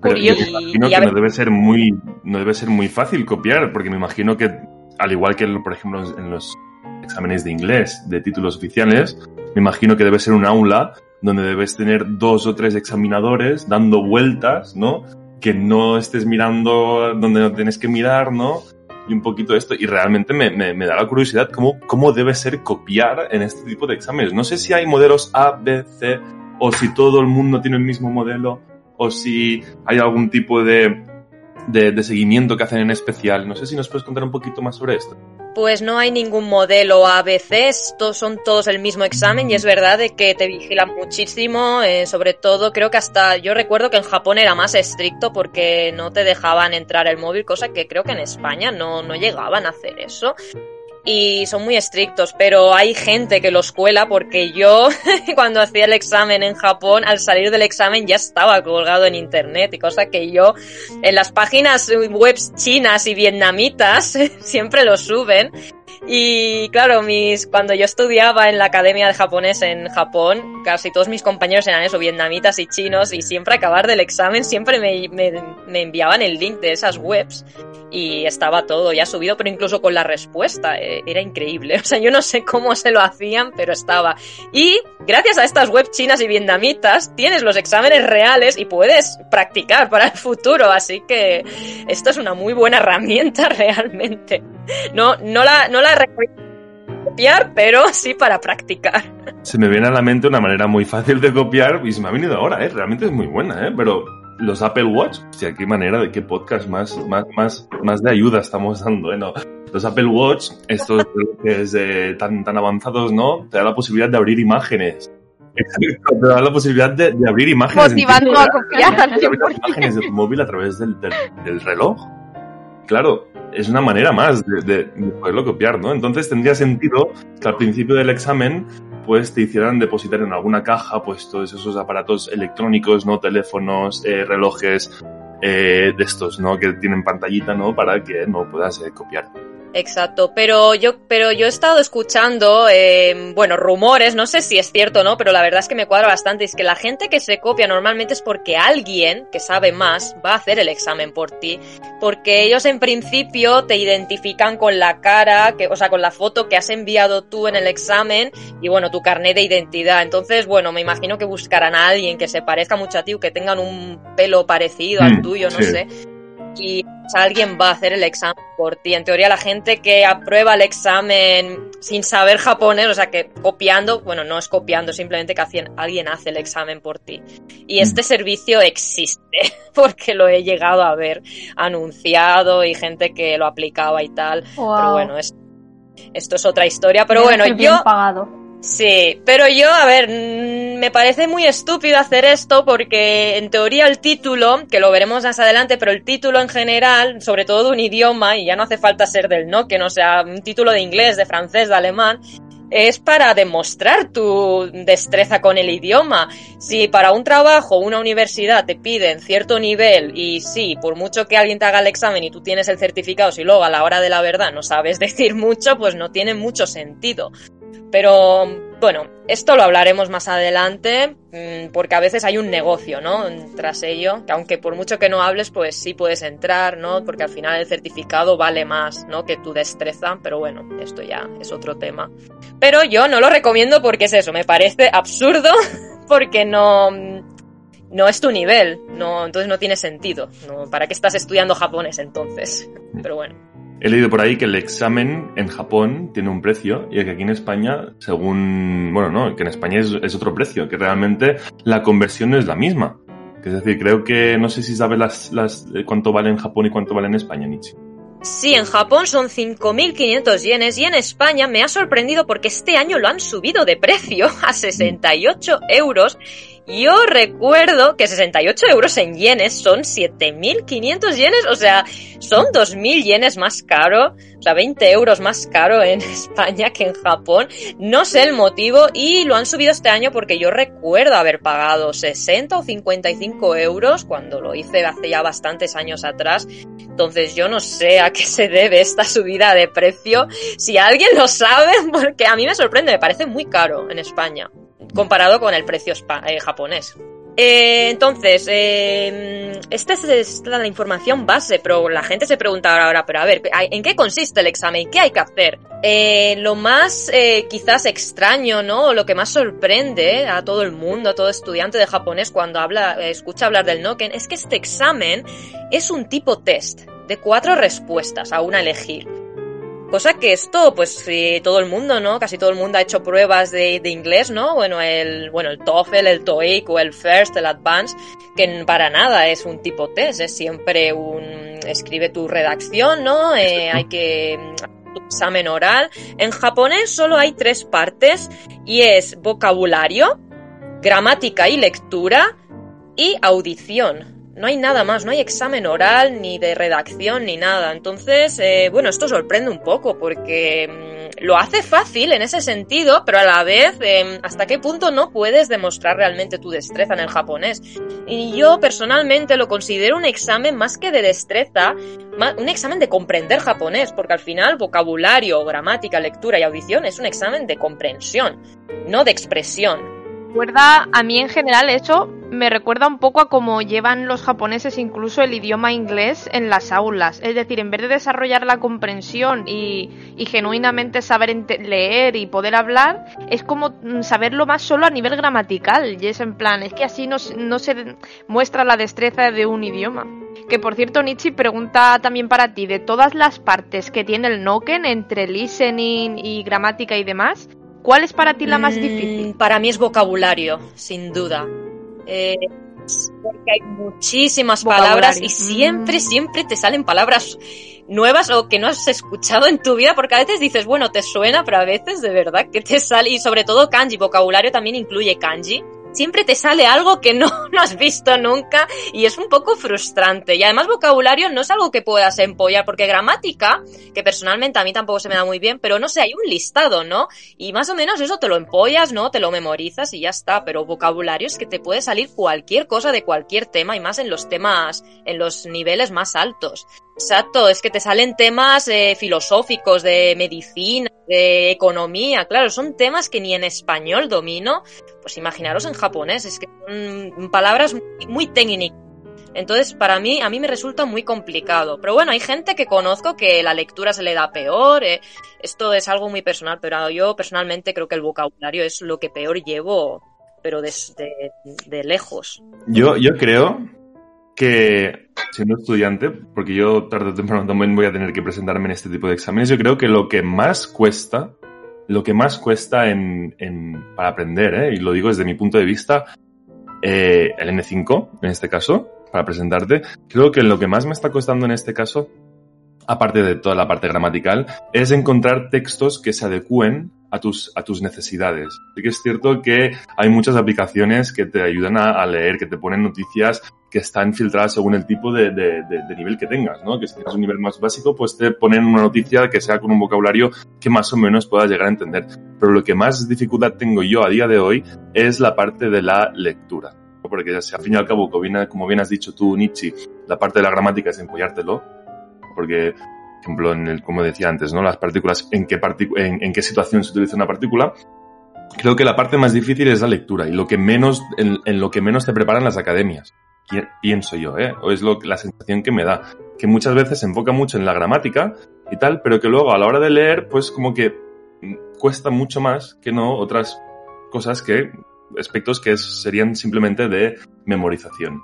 Pero me imagino Y que no debe ser muy no debe ser muy fácil copiar, porque me imagino que al igual que por ejemplo en los exámenes de inglés de títulos oficiales, me imagino que debe ser un aula donde debes tener dos o tres examinadores dando vueltas, ¿no? Que no estés mirando donde no tienes que mirar, ¿no? Y un poquito esto. Y realmente me, da la curiosidad cómo, cómo debe ser copiar en este tipo de exámenes. No sé si hay modelos A, B, C, o si todo el mundo tiene el mismo modelo, o si hay algún tipo de, de, de seguimiento que hacen en especial. No sé si nos puedes contar un poquito más sobre esto. Pues no hay ningún modelo ABC, estos son todos el mismo examen y es verdad de que te vigilan muchísimo, eh, sobre todo creo que hasta yo recuerdo que en Japón era más estricto porque no te dejaban entrar el móvil, cosa que creo que en España no, no llegaban a hacer eso. Y son muy estrictos, pero hay gente que los cuela porque yo [laughs] cuando hacía el examen en Japón, al salir del examen ya estaba colgado en internet y cosa que yo en las páginas web chinas y vietnamitas [laughs] siempre lo suben. Y claro, mis, cuando yo estudiaba en la academia de japonés en Japón, casi todos mis compañeros eran eso, vietnamitas y chinos, y siempre acabar del examen siempre me, me, me enviaban el link de esas webs y estaba todo ya subido, pero incluso con la respuesta, eh, era increíble. [laughs] O sea, yo no sé cómo se lo hacían, pero estaba. Y gracias a estas webs chinas y vietnamitas, tienes los exámenes reales y puedes practicar para el futuro, así que esto es una muy buena herramienta [laughs] realmente. No, no la, no la copiar, pero sí para practicar. Se me viene a la mente una manera muy fácil de copiar y se me ha venido ahora, ¿eh? Realmente es muy buena, ¿eh? Pero los Apple Watch, hostia, qué manera de qué podcast más, más, más, más de ayuda estamos dando, ¿eh? No. Los Apple Watch, estos que es, eh, tan, tan avanzados, ¿no? Te da la posibilidad de abrir imágenes. Exacto, te da la posibilidad de, de abrir imágenes. en Motivando tiempo a copiar Puedes abrir las 100%. imágenes de tu móvil a través del, del, del reloj. Claro, es una manera más de, de- de poderlo copiar, ¿no? Entonces tendría sentido que al principio del examen pues te hicieran depositar en alguna caja pues todos esos aparatos electrónicos, ¿no? Teléfonos, eh, relojes, eh, de estos, ¿no? Que tienen pantallita, ¿no? Para que no puedas eh, copiar. Exacto, pero yo, pero yo he estado escuchando, eh, bueno, rumores, no sé si es cierto o no, pero la verdad es que me cuadra bastante, es que la gente que se copia normalmente es porque alguien que sabe más va a hacer el examen por ti, porque ellos en principio te identifican con la cara, que, o sea, con la foto que has enviado tú en el examen y bueno, tu carnet de identidad. Entonces, bueno, me imagino que buscarán a alguien que se parezca mucho a ti o que tengan un pelo parecido al Mm, tuyo, no sí. sé. Y o sea, alguien va a hacer el examen por ti. En teoría, la gente que aprueba el examen sin saber japonés, o sea, que copiando, bueno, no es copiando, simplemente que alguien hace el examen por ti. Y este servicio existe, [laughs] porque lo he llegado a ver anunciado y gente que lo aplicaba y tal. Pero bueno, es, esto es otra historia. Pero bueno, yo... Pagado. Sí, pero yo, a ver, mm, me parece muy estúpido hacer esto porque en teoría el título, que lo veremos más adelante, pero el título en general, sobre todo de un idioma, y ya no hace falta ser del no, que no sea un título de inglés, de francés, de alemán, es para demostrar tu destreza con el idioma. Si para un trabajo, una universidad te piden cierto nivel y sí, por mucho que alguien te haga el examen y tú tienes el certificado, si luego a la hora de la verdad no sabes [laughs] decir mucho, pues no tiene mucho sentido. Pero bueno, esto lo hablaremos más adelante, mm, porque a veces hay un negocio, ¿no? Tras ello, que aunque por mucho que no hables, pues sí puedes entrar, ¿no? Porque al final el certificado vale más, ¿no? Que tu destreza, pero bueno, esto ya es otro tema. Pero yo no lo recomiendo porque es eso, me parece absurdo, [laughs] porque no, no es tu nivel, no, entonces no tiene sentido. ¿Para qué estás estudiando japonés entonces? Pero bueno. He leído por ahí que el examen en Japón tiene un precio y que aquí en España, según, bueno, no, que en España es, otro precio, que realmente la conversión no es la misma. Es decir, creo que no sé si sabes las, las, cuánto vale en Japón y cuánto vale en España, Nietzsche. Sí, en Japón son 5.500 yenes y en España me ha sorprendido porque este año lo han subido de precio a 68 euros yo recuerdo que 68 euros en yenes son 7.500 yenes, o sea, son 2.000 yenes más caro, o sea, 20 euros más caro en [laughs] España que en Japón. No sé el motivo y lo han subido este año porque yo recuerdo haber pagado 60 o 55 euros cuando lo hice hace ya bastantes años atrás. Entonces yo no sé a qué se debe esta subida de precio. Si alguien lo sabe, [laughs] porque a mí me sorprende, me parece muy caro en España comparado con el precio eh, japonés. Eh, entonces, eh, esta es la información base, pero la gente se pregunta ahora, pero a ver, ¿en qué consiste el examen? ¿Qué hay que hacer? lo más quizás extraño, ¿no? Lo que más sorprende a todo el mundo, a todo estudiante de japonés cuando habla, escucha hablar del Noken, es que este examen es un tipo test de cuatro respuestas a una elegir. Cosa que esto, pues todo el mundo, ¿no? Casi todo el mundo ha hecho pruebas de, de, inglés, ¿no? Bueno, el, bueno, el TOEFL, el TOEIC o el FIRST, el Advanced, que para nada es un tipo test, es siempre un, escribe tu redacción, ¿no? Eh, hay que, tu examen oral. En japonés solo hay tres partes y es vocabulario, gramática y lectura y audición no hay nada más, no hay examen oral, ni de redacción, ni nada. Entonces, eh, bueno, esto sorprende un poco porque mm, lo hace fácil en ese sentido, pero a la vez, em, ¿hasta qué punto no puedes demostrar realmente tu destreza en el japonés? Y yo personalmente lo considero un examen más que de destreza, un examen de comprender japonés, porque al final vocabulario, gramática, lectura y audición es un examen de comprensión, no de expresión recuerda, a mí en general eso me recuerda un poco a cómo llevan los japoneses incluso el idioma inglés en las aulas. Es decir, en vez de desarrollar la comprensión y, genuinamente saber leer y poder hablar, es como mm, saberlo más solo a nivel gramatical. Y es en plan, es que así no, no se muestra la destreza de un idioma. Que por cierto, Nietzsche pregunta también para ti, de todas las partes que tiene el Noken entre listening y gramática y demás, ¿Cuál es para ti la más mm, difícil? Para mí es vocabulario, sin duda. Eh, porque hay muchísimas palabras y siempre, mm. siempre te salen palabras nuevas o que no has escuchado en tu vida, porque a veces dices, bueno, te suena, pero a veces de verdad que te sale, y sobre todo kanji, vocabulario también incluye kanji, siempre te sale algo que no, [laughs] no, has visto nunca y es un poco frustrante. Y además vocabulario no es algo que puedas empollar, porque gramática, que personalmente a mí tampoco se me da muy bien, pero no sé, hay un listado, ¿no? Y más o menos eso te lo empollas, ¿no? Te lo memorizas y ya está, pero vocabulario es que te puede salir cualquier cosa de cualquier tema y más en los temas, en los niveles más altos. Exacto, es que te salen temas eh, filosóficos, de medicina, de economía, claro, son temas que ni en español domino, pues imaginaros en japonés, es que son palabras muy, técnicas. Entonces, para mí, a mí me resulta muy complicado. Pero bueno, hay gente que conozco que la lectura se le da peor. Eh, esto es algo muy personal, pero yo personalmente creo que el vocabulario es lo que peor llevo, pero desde de lejos. Yo, yo creo que siendo estudiante, porque yo tarde o temprano también voy a tener que presentarme en este tipo de exámenes, yo creo que lo que más cuesta, lo que más cuesta en, en para aprender, ¿eh? y lo digo desde mi punto de vista, eh, el N5, en este caso, para presentarte, creo que lo que más me está costando en este caso, aparte de toda la parte gramatical, es encontrar textos que se adecúen a tus, a tus necesidades. Sí que es cierto que hay muchas aplicaciones que te ayudan a, leer, que te ponen noticias que están filtradas según el tipo de, de, de, de, nivel que tengas, ¿no? Que si tienes un nivel más básico, pues te ponen una noticia que sea con un vocabulario que más o menos puedas llegar a entender. Pero lo que más dificultad tengo yo a día de hoy es la parte de la lectura. Porque al fin y al cabo, como bien, como bien has dicho tú, Nietzsche, la parte de la gramática es empollártelo. Porque por ejemplo, en el, como decía antes, ¿no? Las partículas, en qué, en, en qué situación se utiliza una partícula. Creo que la parte más difícil es la lectura y lo que menos, en, en lo que menos te preparan las academias. Pienso yo, ¿eh? O es lo, la sensación que me da. Que muchas veces se enfoca mucho en la gramática y tal, pero que luego a la hora de leer, pues como que cuesta mucho más que no otras cosas que, aspectos que serían simplemente de memorización.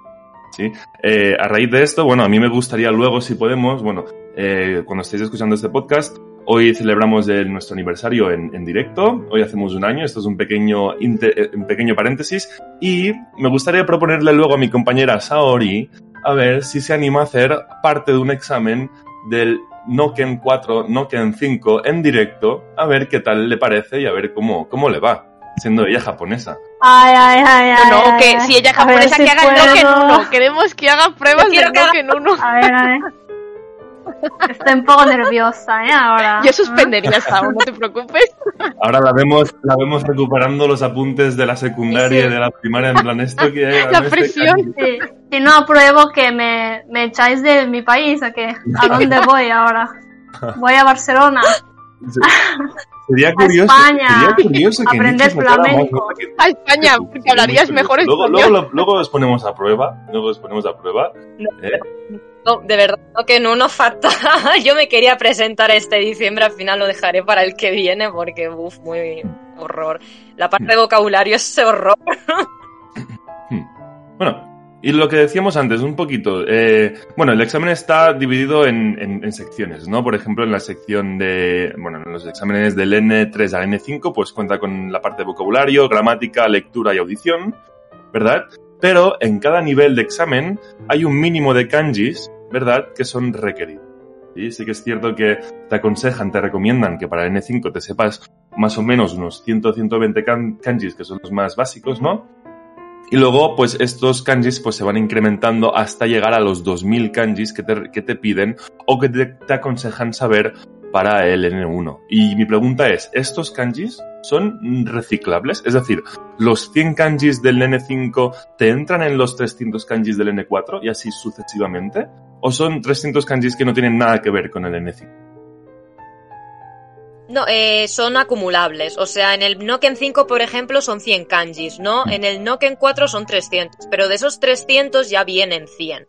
¿Sí? Eh, a raíz de esto, bueno, a mí me gustaría luego, si podemos, bueno, eh, cuando estéis escuchando este podcast, hoy celebramos el, nuestro aniversario en, en, directo, hoy hacemos un año, esto es un pequeño, inter, un pequeño paréntesis, y me gustaría proponerle luego a mi compañera Saori a ver si se anima a hacer parte de un examen del Noken 4, Noken 5 en directo, a ver qué tal le parece y a ver cómo, cómo le va, siendo ella japonesa. Ay, ay, ay, ay. No, que ay. si ella es japonesa, si que haga el. Noken 1. Queremos que haga pruebas que haga- Noken 1. A ver, a ver. Estoy un poco nerviosa, ¿eh? Ahora. Yo suspendería esta, no te preocupes. Ahora la vemos, la vemos recuperando los apuntes de la secundaria Sí, y de la primaria, en plan esto que hay. La este presión. casi- Sí. Si no apruebo que me, me echáis de mi país, ¿a qué? ¿A dónde voy ahora? [laughs] Voy a Barcelona. Sería curioso, España. sería curioso que Aprender más flamenco. A España, porque hablarías mejor luego, español. luego, luego los ponemos a prueba, luego los ponemos a prueba. ¿eh? No, de verdad, no, que no nos falta. [laughs] Yo me quería presentar este diciembre, al final lo dejaré para el que viene porque, uff, muy horror. La parte de vocabulario es horror. [laughs] Bueno, y lo que decíamos antes, un poquito. eh, bueno, el examen está dividido en, secciones, ¿no? Por ejemplo, en la sección de. Bueno, en los exámenes del N3 al N5, pues cuenta con la parte de vocabulario, gramática, lectura y audición, ¿verdad? Pero en cada nivel de examen hay un mínimo de kanjis, ¿verdad? Que son requeridos. Y sí que es cierto que te aconsejan, te recomiendan que para el N5 te sepas más o menos unos 100 o 120 kan- kanjis, que son los más básicos, ¿no? Y luego, pues estos kanjis pues, se van incrementando hasta llegar a los 2000 kanjis que te, que te piden o que te, te aconsejan saber para el N1. Y mi pregunta es, ¿estos kanjis son reciclables? Es decir, ¿los 100 kanjis del N5 te entran en los 300 kanjis del N4 y así sucesivamente? ¿O son 300 kanjis que no tienen nada que ver con el N5? No, eh, son acumulables. O sea, en el Noken 5, por ejemplo, son 100 kanjis, ¿no? En el Noken 4 son 300. Pero de esos 300 ya vienen 100.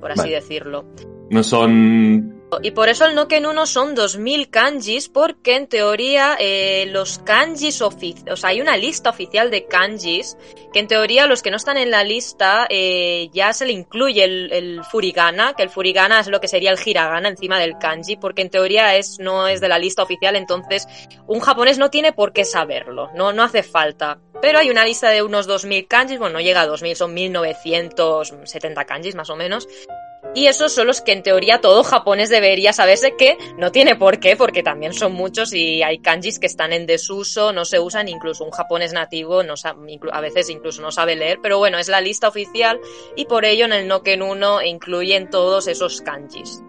Por así Vale. decirlo. No son... Y por eso el Noken 1 son 2000 kanjis, porque en teoría eh, los kanjis oficiales, o sea, hay una lista oficial de kanjis, que en teoría los que no están en la lista eh, ya se le incluye el, furigana, que el furigana es lo que sería el hiragana encima del kanji, porque en teoría es, no es de la lista oficial, entonces un japonés no tiene por qué saberlo, no, no hace falta. Pero hay una lista de unos 2000 kanjis, bueno, no llega a 2000, son 1970 kanjis más o menos, y esos son los que en teoría todo japonés debería saberse que no tiene por qué, porque también son muchos y hay kanjis que están en desuso, no se usan, incluso un japonés nativo a veces incluso no sabe leer, pero bueno, es la lista oficial y por ello en el Noken 1 incluyen todos esos kanjis.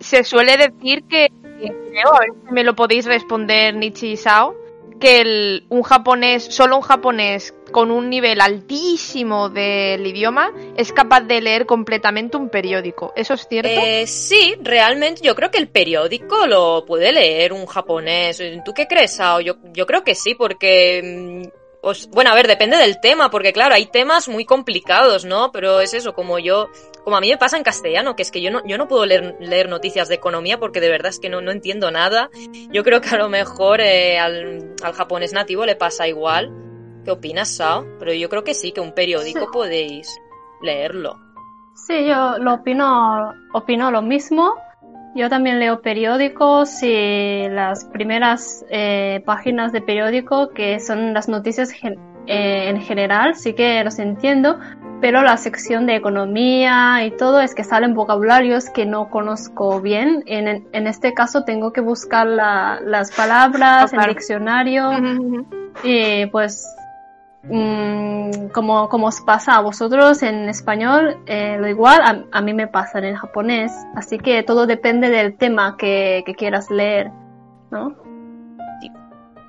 Se suele decir que, creo, me lo podéis responder Nichi Sao, que el, un japonés, solo un japonés con un nivel altísimo del idioma es capaz de leer completamente un periódico. ¿Eso es cierto? Eh, sí, realmente yo creo que el periódico lo puede leer un japonés. ¿Tú qué crees, Sao? Yo, yo creo que sí, porque... os- bueno, a ver, depende del tema, porque claro, hay temas muy complicados, ¿no? Pero es eso, como yo, como a mí me pasa en castellano, que es que yo no, yo no puedo leer, leer noticias de economía porque de verdad es que no, no entiendo nada. Yo creo que a lo mejor eh, al, al japonés nativo le pasa igual. ¿Qué opinas, Sao? Pero yo creo que sí, que un periódico Sí. podéis leerlo. Sí, yo lo opino, opino lo mismo. Yo también leo periódicos y las primeras eh, páginas de periódico, que son las noticias gen- eh, en general, sí que los entiendo, pero la sección de economía y todo es que salen vocabularios que no conozco bien. En, en este caso tengo que buscar la- las palabras en Total. diccionario y pues mm, como, como os pasa a vosotros en español, eh, lo igual a, a mí me pasa en japonés. Así que todo depende del tema que, que quieras leer, ¿no?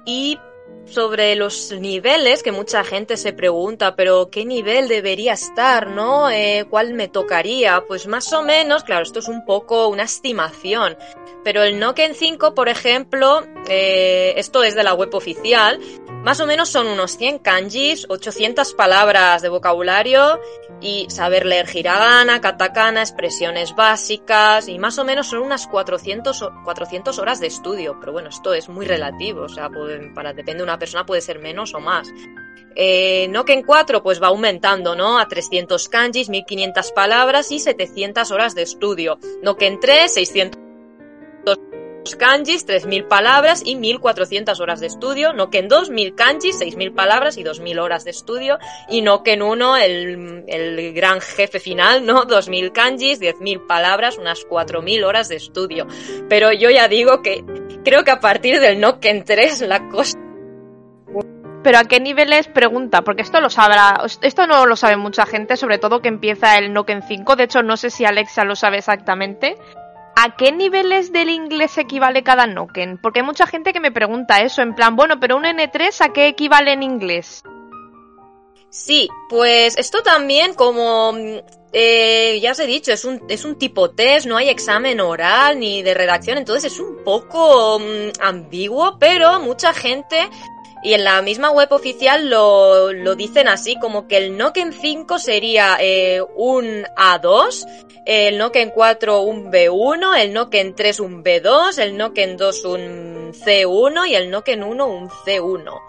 Y sobre los niveles, que mucha gente se pregunta, pero ¿qué nivel debería estar, no? Eh, ¿Cuál me tocaría? Pues más o menos, claro, esto es un poco una estimación. Pero el Noken 5, por ejemplo, eh, esto es de la web oficial, más o menos son unos 100 kanjis, 800 palabras de vocabulario y saber leer hiragana, katakana, expresiones básicas y más o menos son unas 400, o- 400 horas de estudio. Pero bueno, esto es muy relativo, o sea, para, depende de una persona puede ser menos o más. Eh, Noken 4 pues va aumentando, ¿no? A 300 kanjis, 1500 palabras y 700 horas de estudio. Noken 3, 600 kanjis, 3000 palabras y 1400 horas de estudio. Noken 2, 1000 kanjis, 6000 palabras y 2000 horas de estudio. Y Noken 1, el, el gran jefe final, ¿no? 2000 kanjis, 10000 palabras, unas 4000 horas de estudio. Pero yo ya digo que creo que a partir del Noken 3 la cosa Pero a qué niveles pregunta, porque esto lo sabrá, esto no lo sabe mucha gente, sobre todo que empieza el Noken 5, de hecho no sé si Alexa lo sabe exactamente. ¿A qué niveles del inglés equivale cada Noken? Porque hay mucha gente que me pregunta eso, en plan, bueno, pero un N3 ¿a qué equivale en inglés? Sí, pues esto también como mm, eh, ya os he dicho, es un, es un tipo test, no hay examen oral ni de redacción, entonces es un poco mm, ambiguo, pero mucha gente y en la misma web oficial lo, lo dicen así, como que el Noken 5 sería eh, un A2, el Noken 4 un B1, el Noken 3 un B2, el Noken 2 un C1 y el Noken 1 un C1.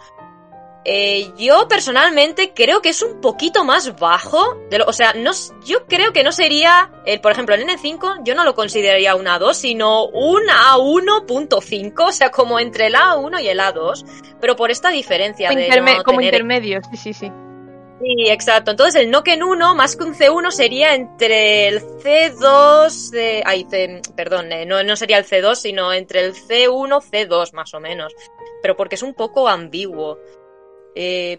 Eh, yo personalmente creo que es un poquito más bajo. De lo, o sea, no, yo creo que no sería, el, por ejemplo, el N5 yo no lo consideraría un A2, sino un A1.5, o sea, como entre el A1 y el A2, pero por esta diferencia de Interme- no como tener- intermedios, sí, sí, sí. Sí, exacto. Entonces el Noken 1 más que un C1 sería entre el C2, eh, ay, C- perdón, eh, no, no sería el C2, sino entre el C1, C2 más o menos. Pero porque es un poco ambiguo. Eh,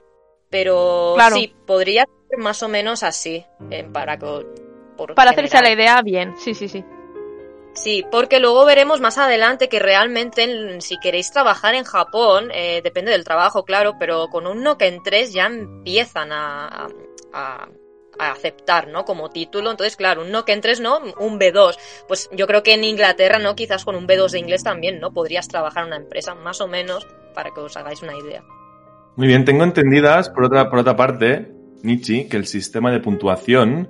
pero Claro. sí, podría ser más o menos así, eh, para por Para hacerse la idea, bien, sí, sí, sí. Sí, porque luego veremos más adelante que realmente en- si queréis trabajar en Japón, eh, depende del trabajo, claro, pero con un Noken 3 ya empiezan a, a- a aceptar, ¿no? Como título. Entonces, claro, un Noken 3 no, un B2. Pues yo creo que en Inglaterra, ¿no? Quizás con un B2 de inglés también, ¿no? Podrías trabajar en una empresa, más o menos, para que os hagáis una idea. Muy bien, tengo entendidas, por otra, por otra parte, Nichi, que el sistema de puntuación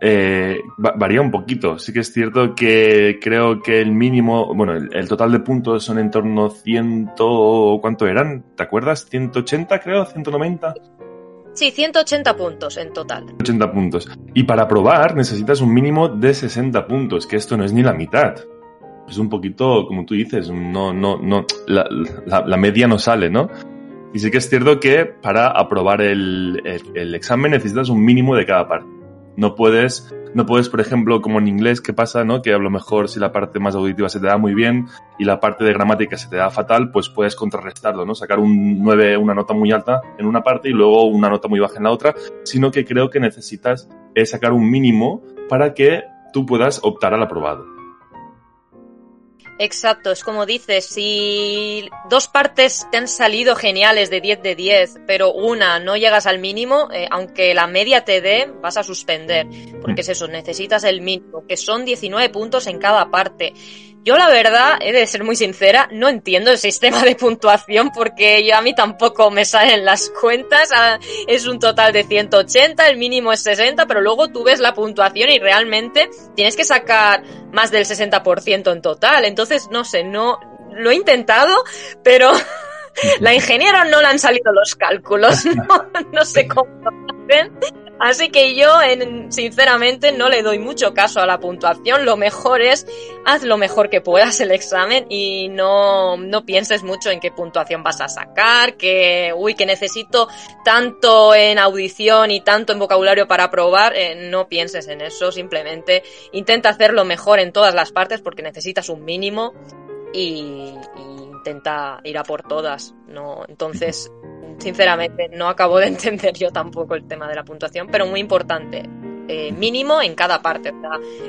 eh, va- varía un poquito. Sí que es cierto que creo que el mínimo, bueno, el, el total de puntos son en torno a 100, ¿cuánto eran? ¿Te acuerdas? 180 creo, 190. Sí, 180 puntos en total. 80 puntos. Y para probar necesitas un mínimo de 60 puntos, que esto no es ni la mitad. Es un poquito, como tú dices, no, no, no, la, la- la media no sale, ¿no? Y sí que es cierto que para aprobar el, examen necesitas un mínimo de cada parte. No puedes, no puedes, por ejemplo, como en inglés, ¿qué pasa, no? Que a lo mejor si la parte más auditiva se te da muy bien y la parte de gramática se te da fatal, pues puedes contrarrestarlo, ¿no? Sacar un 9, una nota muy alta en una parte y luego una nota muy baja en la otra, sino que creo que necesitas eh, sacar un mínimo para que tú puedas optar al aprobado. Exacto, es como dices, si dos partes te han salido geniales de 10 de 10, pero una no llegas al mínimo, eh, aunque la media te dé, vas a suspender. Porque es eso, necesitas el mínimo, que son 19 puntos en cada parte. Yo la verdad, he de ser muy sincera, no entiendo el sistema de puntuación porque yo a mí tampoco me salen las cuentas. ah, Es un total de 180, el mínimo es 60, pero luego tú ves la puntuación y realmente tienes que sacar más del 60% en total. Entonces, no sé, no lo he intentado, pero [laughs] la ingeniera no le han salido los cálculos. [laughs] No, no sé cómo lo hacen. Así que yo, en, sinceramente, no le doy mucho caso a la puntuación. Lo mejor es, haz lo mejor que puedas el examen y no, no pienses mucho en qué puntuación vas a sacar, que, uy, que necesito tanto en audición y tanto en vocabulario para probar. Eh, no pienses en eso, simplemente intenta hacerlo mejor en todas las partes porque necesitas un mínimo y, intenta ir a por todas, ¿no? Entonces, sinceramente, no acabo de [laughs] entender yo tampoco el tema de la puntuación, pero muy importante. Eh, mínimo en cada parte.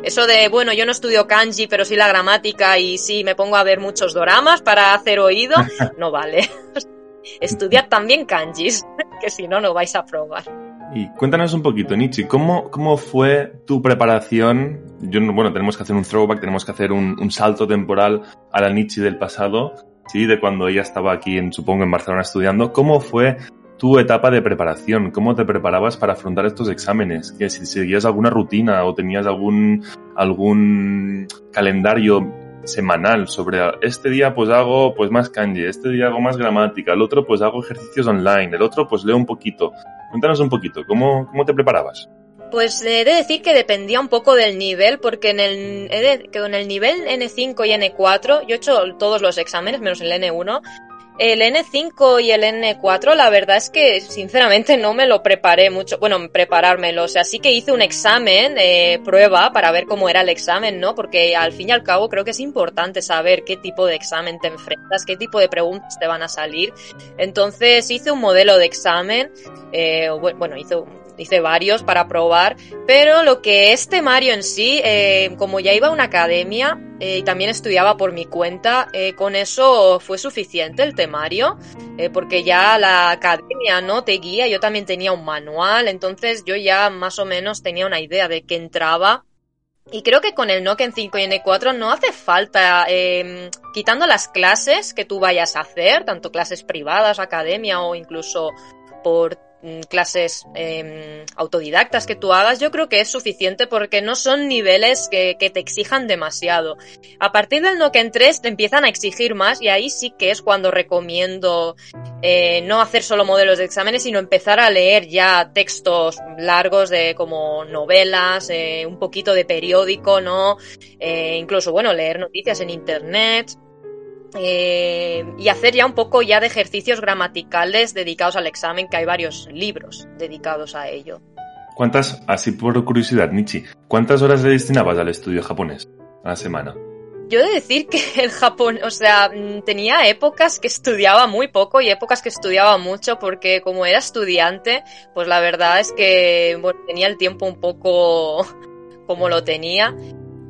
eso de, bueno, yo no estudio kanji, pero sí la gramática y sí me pongo a ver muchos doramas para hacer oído, [laughs] no vale. [laughs] Estudiad también kanjis, que si no, no vais a probar. Y cuéntanos un poquito, Nietzsche, ¿cómo, cómo fue tu preparación? Yo, bueno, tenemos que hacer un throwback, tenemos que hacer un, salto temporal a la Nietzsche del pasado, ¿sí? De cuando ella estaba aquí, en, supongo, en Barcelona estudiando. ¿Cómo fue tu etapa de preparación? ¿Cómo te preparabas para afrontar estos exámenes? ¿Que si seguías alguna rutina o tenías algún, algún calendario semanal sobre este día pues hago pues más kanji, este día hago más gramática, el otro pues hago ejercicios online, el otro pues leo un poquito. Cuéntanos un poquito, ¿cómo, cómo te preparabas? Pues he de decir que dependía un poco del nivel, porque en el, en el nivel N5 y N4, yo he hecho todos los exámenes, menos el N1, el N5 y el N4, la verdad es que sinceramente no me lo preparé mucho. Bueno, preparármelo. O sea, sí que hice un examen, eh, prueba, para ver cómo era el examen, ¿no? Porque al fin y al cabo creo que es importante saber qué tipo de examen te enfrentas, qué tipo de preguntas te van a salir. Entonces hice un modelo de examen, eh, bueno, hice un hice varios para probar, pero lo que es temario en sí, eh, como ya iba a una academia eh, y también estudiaba por mi cuenta, eh, con eso fue suficiente el temario, porque ya la academia no te guía, yo también tenía un manual, entonces yo ya más o menos tenía una idea de qué entraba. Y creo que con el Nokia 5 y N4 no hace falta, em, quitando las clases que tú vayas a hacer, tanto clases privadas, academia o incluso por clases em, autodidactas que tú hagas, yo creo que es suficiente porque no son niveles que, te exijan demasiado. A partir del Noken 3 te empiezan a exigir más y ahí sí que es cuando recomiendo eh, no hacer solo modelos de exámenes, sino empezar a leer ya textos largos de como novelas, eh, un poquito de periódico, ¿no? Eh, incluso, bueno, leer noticias en internet. Eh, y hacer ya un poco ya de ejercicios gramaticales dedicados al examen, que hay varios libros dedicados a ello. ¿Cuántas, así por curiosidad, Nichi, cuántas horas le destinabas al estudio japonés a la semana? Yo he de decir que el Japón, o sea, mm, tenía épocas que estudiaba muy poco y épocas que estudiaba mucho porque como era estudiante, pues la verdad es que tenía el tiempo un poco [laughs] como lo tenía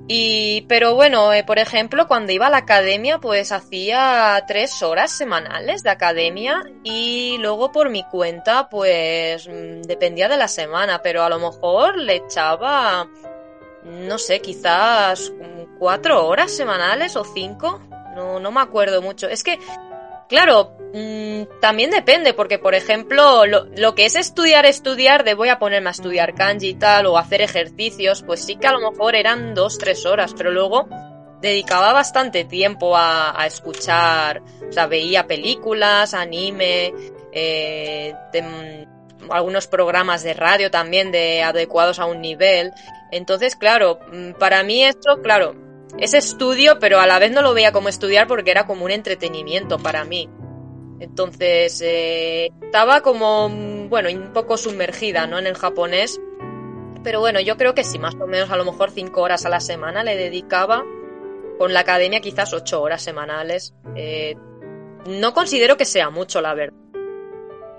y, pero bueno, eh, por ejemplo, cuando iba a la academia, pues hacía tres horas semanales de academia y luego por mi cuenta, pues mm, dependía de la semana, pero a lo mejor le echaba, no sé, quizás cuatro horas semanales o cinco. No, no me acuerdo mucho. Es que Claro, mm, también depende, porque por ejemplo, lo, que es estudiar, estudiar, de voy a ponerme a estudiar kanji y tal, o hacer ejercicios, pues sí que a lo mejor eran dos, tres horas, pero luego dedicaba bastante tiempo a, escuchar, o sea, veía películas, anime, eh, mm, algunos programas de radio también de adecuados a un nivel. Entonces, claro, mm, para mí esto, claro, es estudio, pero a la vez no lo veía como estudiar porque era como un entretenimiento para mí. Entonces, eh, estaba como, bueno, un poco sumergida, ¿no? En el japonés. Pero bueno, yo creo que sí, más o menos a lo mejor cinco horas a la semana le dedicaba. Con la academia quizás ocho horas semanales. Eh, no considero que sea mucho, la verdad.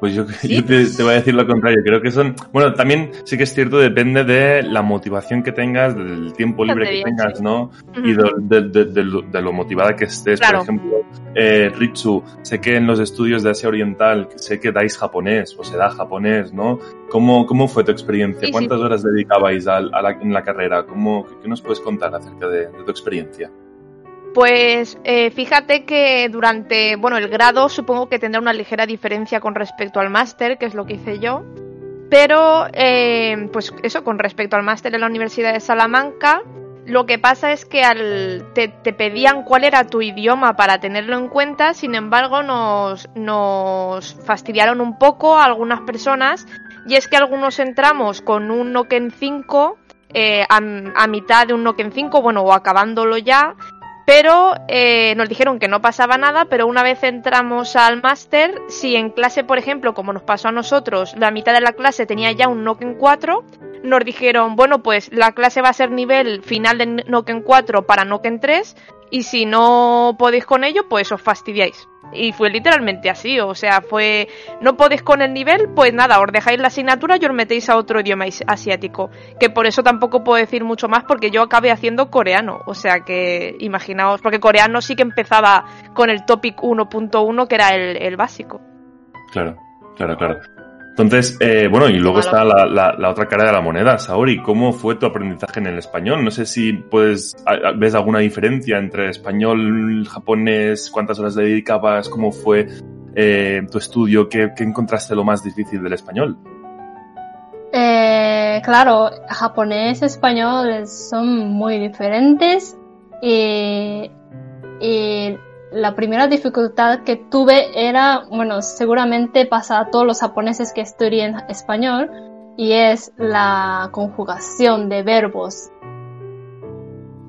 Pues yo, te, voy a decir lo contrario. Creo que son. Bueno, también sí que es cierto, depende de la motivación que tengas, del tiempo libre que tengas, ¿no? Y de, lo motivada que estés. Por ejemplo, eh, Ritsu, sé que en los estudios de Asia Oriental, sé que dais japonés o se da japonés, ¿no? ¿Cómo, cómo fue tu experiencia? ¿Cuántas horas dedicabais a, en la carrera? ¿Cómo, qué, nos puedes contar acerca de tu experiencia? Pues eh, fíjate que durante, bueno, el grado supongo que tendrá una ligera diferencia con respecto al máster, que es lo que hice yo. Pero, eh, pues eso, con respecto al máster en la Universidad de Salamanca, Lo que pasa es que al, te, te pedían cuál era tu idioma para tenerlo en cuenta, sin embargo nos, nos fastidiaron un poco a algunas personas y es que algunos entramos con un Noken 5 eh, a, a mitad de un Noken 5, bueno, o acabándolo ya, pero eh, nos dijeron que no pasaba nada, pero una vez entramos al máster, si en clase, por ejemplo, como nos pasó a nosotros, la mitad de la clase tenía ya un Noken 4, nos dijeron, bueno, pues la clase va a ser nivel final de Noken 4 para Noken 3, y si no podéis con ello, pues os fastidiáis. Y fue literalmente así, o sea, fue, no podéis con el nivel, pues nada, os dejáis la asignatura y os metéis a otro idioma asiático. Que por eso tampoco puedo decir mucho más porque yo acabé haciendo coreano, o sea que imaginaos, porque coreano sí que empezaba con el topic 1.1 que era el, el básico. Claro, claro, claro. Entonces, eh, bueno, y luego está la, la- la otra cara de la moneda. Saori, ¿cómo fue tu aprendizaje en el español? No sé si puedes, ves alguna diferencia entre español, japonés, cuántas horas le dedicabas, cómo fue eh, tu estudio, ¿Qué, qué encontraste lo más difícil del español? Eh, claro, japonés y español son muy diferentes y, y la primera dificultad que tuve era, bueno, seguramente pasa a todos los japoneses que estudian español y es la conjugación de verbos.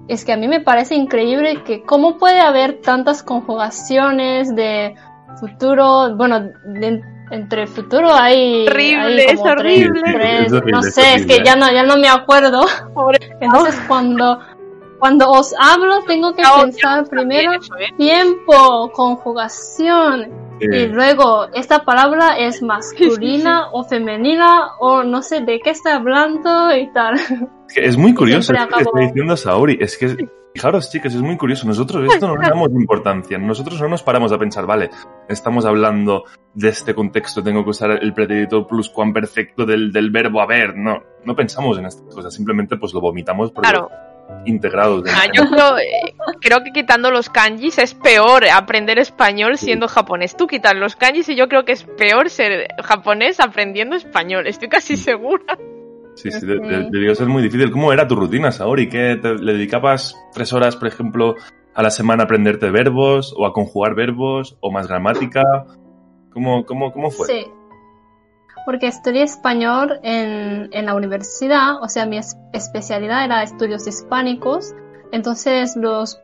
Es que a mí me parece increíble que cómo puede haber tantas conjugaciones de futuro, bueno, de- entre el futuro hay... Horrible, hay es como tres- horrible. tres- Es horrible, no sé, es horrible. que ya no, ya no me acuerdo. Pobre- Entonces cuando, cuando os hablo tengo que pensar primero Eso, ¿eh? tiempo, conjugación y luego esta palabra es masculina [laughs] o femenina o no sé de qué está hablando y tal. que es muy curioso esto que está diciendo Saori. Es que, fijaros, chicas, es muy curioso. Nosotros esto no le damos importancia. Nosotros no nos paramos a pensar, vale, estamos hablando de este contexto, tengo que usar el pretérito pluscuamperfecto del, del verbo haber. No, no pensamos en estas cosas. Simplemente pues lo vomitamos porque Claro. Integrados. Ah, yo creo, eh, creo que quitando los kanjis es peor aprender español siendo japonés. Tú quitas los kanjis y yo creo que es peor ser japonés aprendiendo español. Estoy casi segura. Sí, sí, de- de- debió ser muy difícil. ¿Cómo era tu rutina, Saori? ¿Qué te- le dedicabas tres horas, por ejemplo, a la semana a aprenderte verbos o a conjugar verbos o más gramática? ¿Cómo, cómo, cómo fue? Sí. Porque estudié español en, en la universidad, o sea, mi es- especialidad era estudios hispánicos. Entonces, los,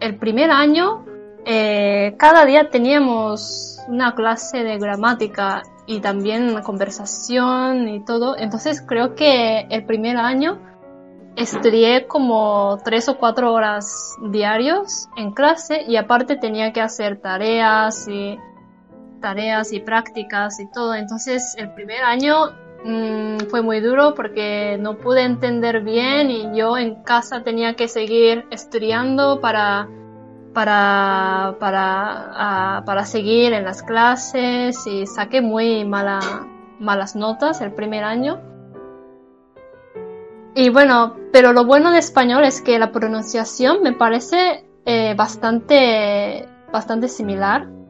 el primer año, eh, cada día teníamos una clase de gramática y también conversación y todo. Entonces, creo que el primer año estudié como tres o cuatro horas diarios en clase y aparte tenía que hacer tareas y tareas y prácticas y todo. Entonces el primer año mm, fue muy duro porque no pude entender bien y yo en casa tenía que seguir estudiando para para para ah, para seguir en las clases y saqué muy mala, malas notas el primer año. Y bueno, pero lo bueno de español es que la pronunciación me parece eh, bastante bastante similar.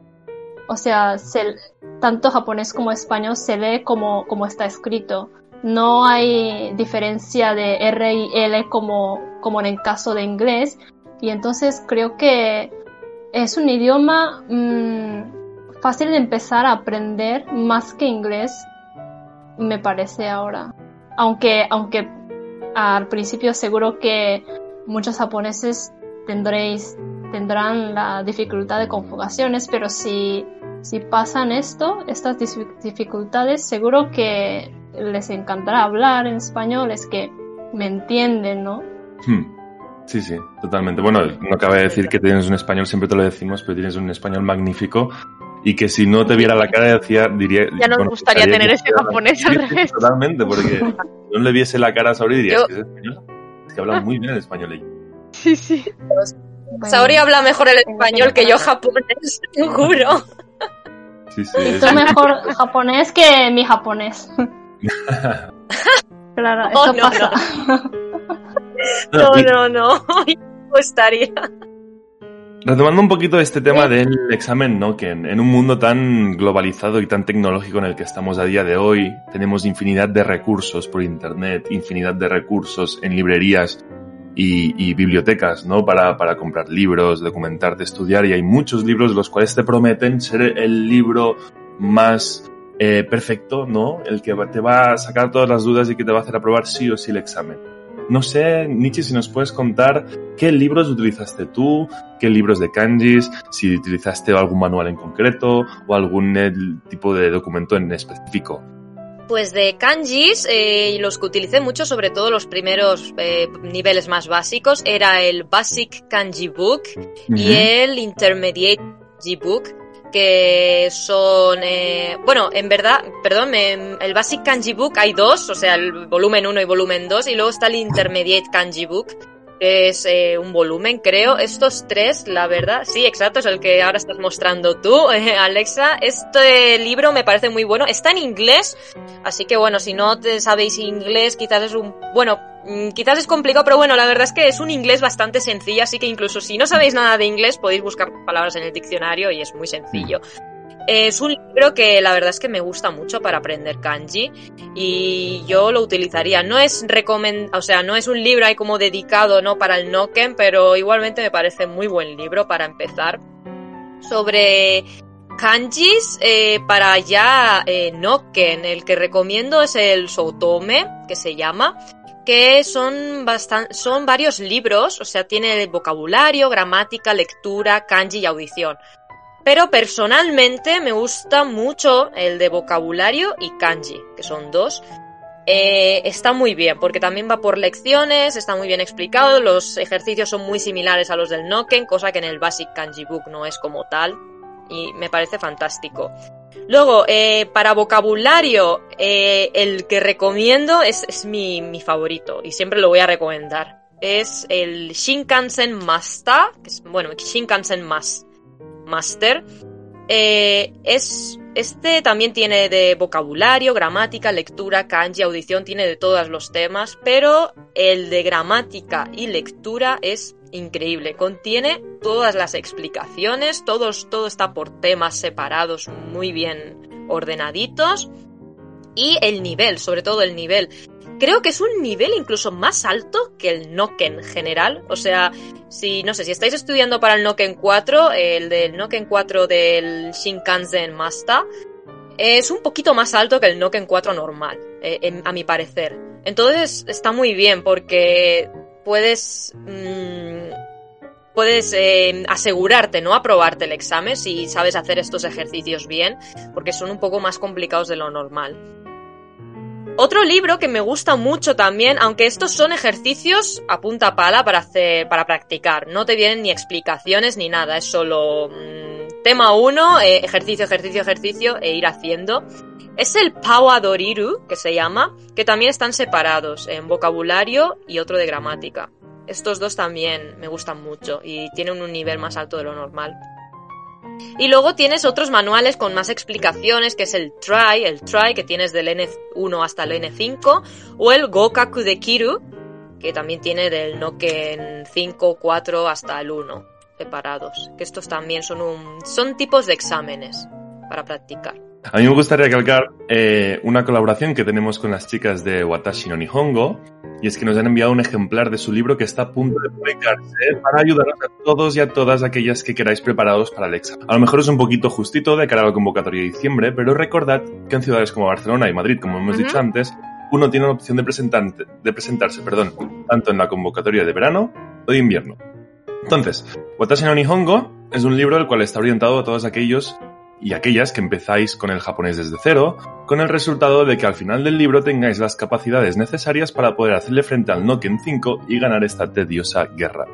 O sea, se- tanto japonés como español se lee como, como está escrito. No hay diferencia de R y L como, como en el caso de inglés. Y entonces creo que es un idioma mm, fácil de empezar a aprender más que inglés, me parece ahora. Aunque, aunque al principio seguro que muchos japoneses tendréis, tendrán la dificultad de conjugaciones, pero si, si pasan esto, estas dificultades, seguro que les encantará hablar en español, es que me entienden, ¿no? Hmm. Sí, sí, totalmente. Bueno, no cabe decir que tienes un español, siempre te lo decimos, pero tienes un español magnífico y que si no te viera la cara decía, diría... Ya nos bueno, gustaría tener ese japonés al revés. Totalmente, porque si [laughs] no le viese la cara a Saori diría, Yo- que es española. Es que habla muy bien el español ella. Sí, sí. Bueno, Saori habla mejor el español que yo japonés, [laughs] te juro. Sí, sí. Y es- tú mejor japonés que mi japonés. [laughs] claro, [laughs] Oh, eso no, pasa. No, [laughs] no, no. Me gustaría. Retomando un poquito este tema del examen, ¿no? Que en, en un mundo tan globalizado y tan tecnológico en el que estamos a día de hoy, tenemos infinidad de recursos por internet, infinidad de recursos en librerías. Y, bibliotecas, ¿no? Para, para comprar libros, documentarte, estudiar, y hay muchos libros los cuales te prometen ser el libro más eh, perfecto, ¿no? El que te va a sacar todas las dudas y que te va a hacer aprobar sí o sí el examen. No sé, Nietzsche, si nos puedes contar qué libros utilizaste tú, qué libros de kanjis, si utilizaste algún manual en concreto o algún eh, tipo de documento en específico. Pues de kanjis, eh, los que utilicé mucho, sobre todo los primeros eh, niveles más básicos, era el Basic Kanji Book y el Intermediate Kanji Book, que son, eh, bueno, en verdad, perdón, el Basic Kanji Book hay dos, o sea, el volumen 1 y volumen 2, y luego está el Intermediate Kanji Book, es eh, un volumen, creo. Estos tres, la verdad, sí, exacto, es el que ahora estás mostrando tú, eh, [laughs] Alexa. Este libro me parece muy bueno. Está en inglés, así que bueno, si no te sabéis inglés, quizás es un, bueno, mm, quizás es complicado, pero bueno, la verdad es que es un inglés bastante sencillo, así que incluso si no sabéis nada de inglés, podéis buscar palabras en el diccionario y es muy sencillo. Es un libro que la verdad es que me gusta mucho para aprender kanji y yo lo utilizaría. No es recomend o sea, no es un libro ahí como dedicado, ¿no? Para el Noken, pero igualmente me parece muy buen libro para empezar. Sobre kanjis eh, para ya eh, Noken, el que recomiendo es el Soutome, que se llama que son, bastan son varios libros, o sea, tiene vocabulario, gramática, lectura, kanji y audición. Pero personalmente me gusta mucho el de vocabulario y kanji, que son dos. Eh, está muy bien, porque también va por lecciones, está muy bien explicado, los ejercicios son muy similares a los del Noken, cosa que en el Basic Kanji Book no es como tal, y me parece fantástico. Luego, eh, para vocabulario, eh, el que recomiendo es, mi, favorito, y siempre lo voy a recomendar. Es el Shinkansen Master, que es, bueno, Shinkansen Master Master. Eh, es, este también tiene de vocabulario, gramática, lectura, kanji, audición, tiene de todos los temas, pero el de gramática y lectura es increíble. Contiene todas las explicaciones, todos, todo está por temas separados, muy bien ordenaditos. Y el nivel, sobre todo el nivel. Creo que es un nivel incluso más alto que el Noken general. O sea, si, no sé, si estáis estudiando para el Noken 4, el del Noken 4 del Shinkansen Master, es un poquito más alto que el Noken 4 normal, eh, a mi parecer. Entonces está muy bien porque puedes... Mm, puedes eh, asegurarte, ¿no? Aprobarte el examen si sabes hacer estos ejercicios bien, porque son un poco más complicados de lo normal. Otro libro que me gusta mucho también, aunque estos son ejercicios a punta pala para hacer, para practicar, no te vienen ni explicaciones ni nada, es solo mm, tema 1, eh, ejercicio, ejercicio, ejercicio e ir haciendo. Es el Doriru, que se llama, que también están separados en vocabulario y otro de gramática. Estos dos también me gustan mucho y tienen un nivel más alto de lo normal. Y luego tienes otros manuales con más explicaciones, que es el Try, el Try que tienes del N1 hasta el N5, o el Gokaku de Kiru, que también tiene del Noken 5, 4 hasta el 1, separados. Que estos también son, un, son tipos de exámenes para practicar. A mí me gustaría recalcar eh, una colaboración que tenemos con las chicas de Watashi no Nihongo, y es que nos han enviado un ejemplar de su libro que está a punto de publicarse para ayudaros a todos y a todas aquellas que queráis preparados para el examen. A lo mejor es un poquito justito de cara a la convocatoria de diciembre, pero recordad que en ciudades como Barcelona y Madrid, como hemos dicho antes, uno tiene la opción de, de presentarse perdón, tanto en la convocatoria de verano o de invierno. Entonces, Watashi no Nihongo es un libro el cual está orientado a todos aquellos y aquellas que empezáis con el japonés desde cero, con el resultado de que al final del libro tengáis las capacidades necesarias para poder hacerle frente al Noken 5 y ganar esta tediosa guerra.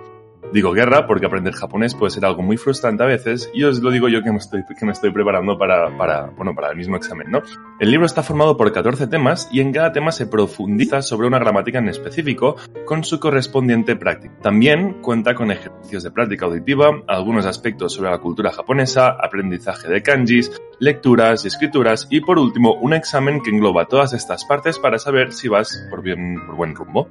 Digo guerra porque aprender japonés puede ser algo muy frustrante a veces y os lo digo yo que me estoy, que me estoy preparando para, para, bueno, para el mismo examen, ¿no? El libro está formado por 14 temas y en cada tema se profundiza sobre una gramática en específico con su correspondiente práctica. También cuenta con ejercicios de práctica auditiva, algunos aspectos sobre la cultura japonesa, aprendizaje de kanjis, lecturas y escrituras y por último un examen que engloba todas estas partes para saber si vas por, bien, por buen rumbo.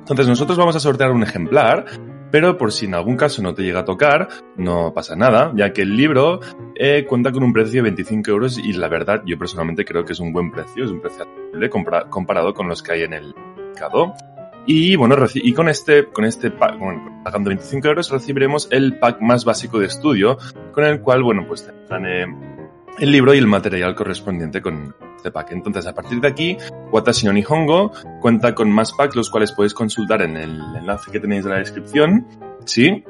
Entonces nosotros vamos a sortear un ejemplar pero por si en algún caso no te llega a tocar, no pasa nada, ya que el libro eh, cuenta con un precio de 25 euros y la verdad yo personalmente creo que es un buen precio, es un precio accesible comparado con los que hay en el mercado. Y bueno, y con este, con este pack, bueno, pagando 25 euros recibiremos el pack más básico de estudio, con el cual, bueno, pues tendrán el libro y el material correspondiente con este pack. Entonces, a partir de aquí, Watashi no Nihongo cuenta con más packs, los cuales podéis consultar en el enlace que tenéis en la descripción, ¿sí?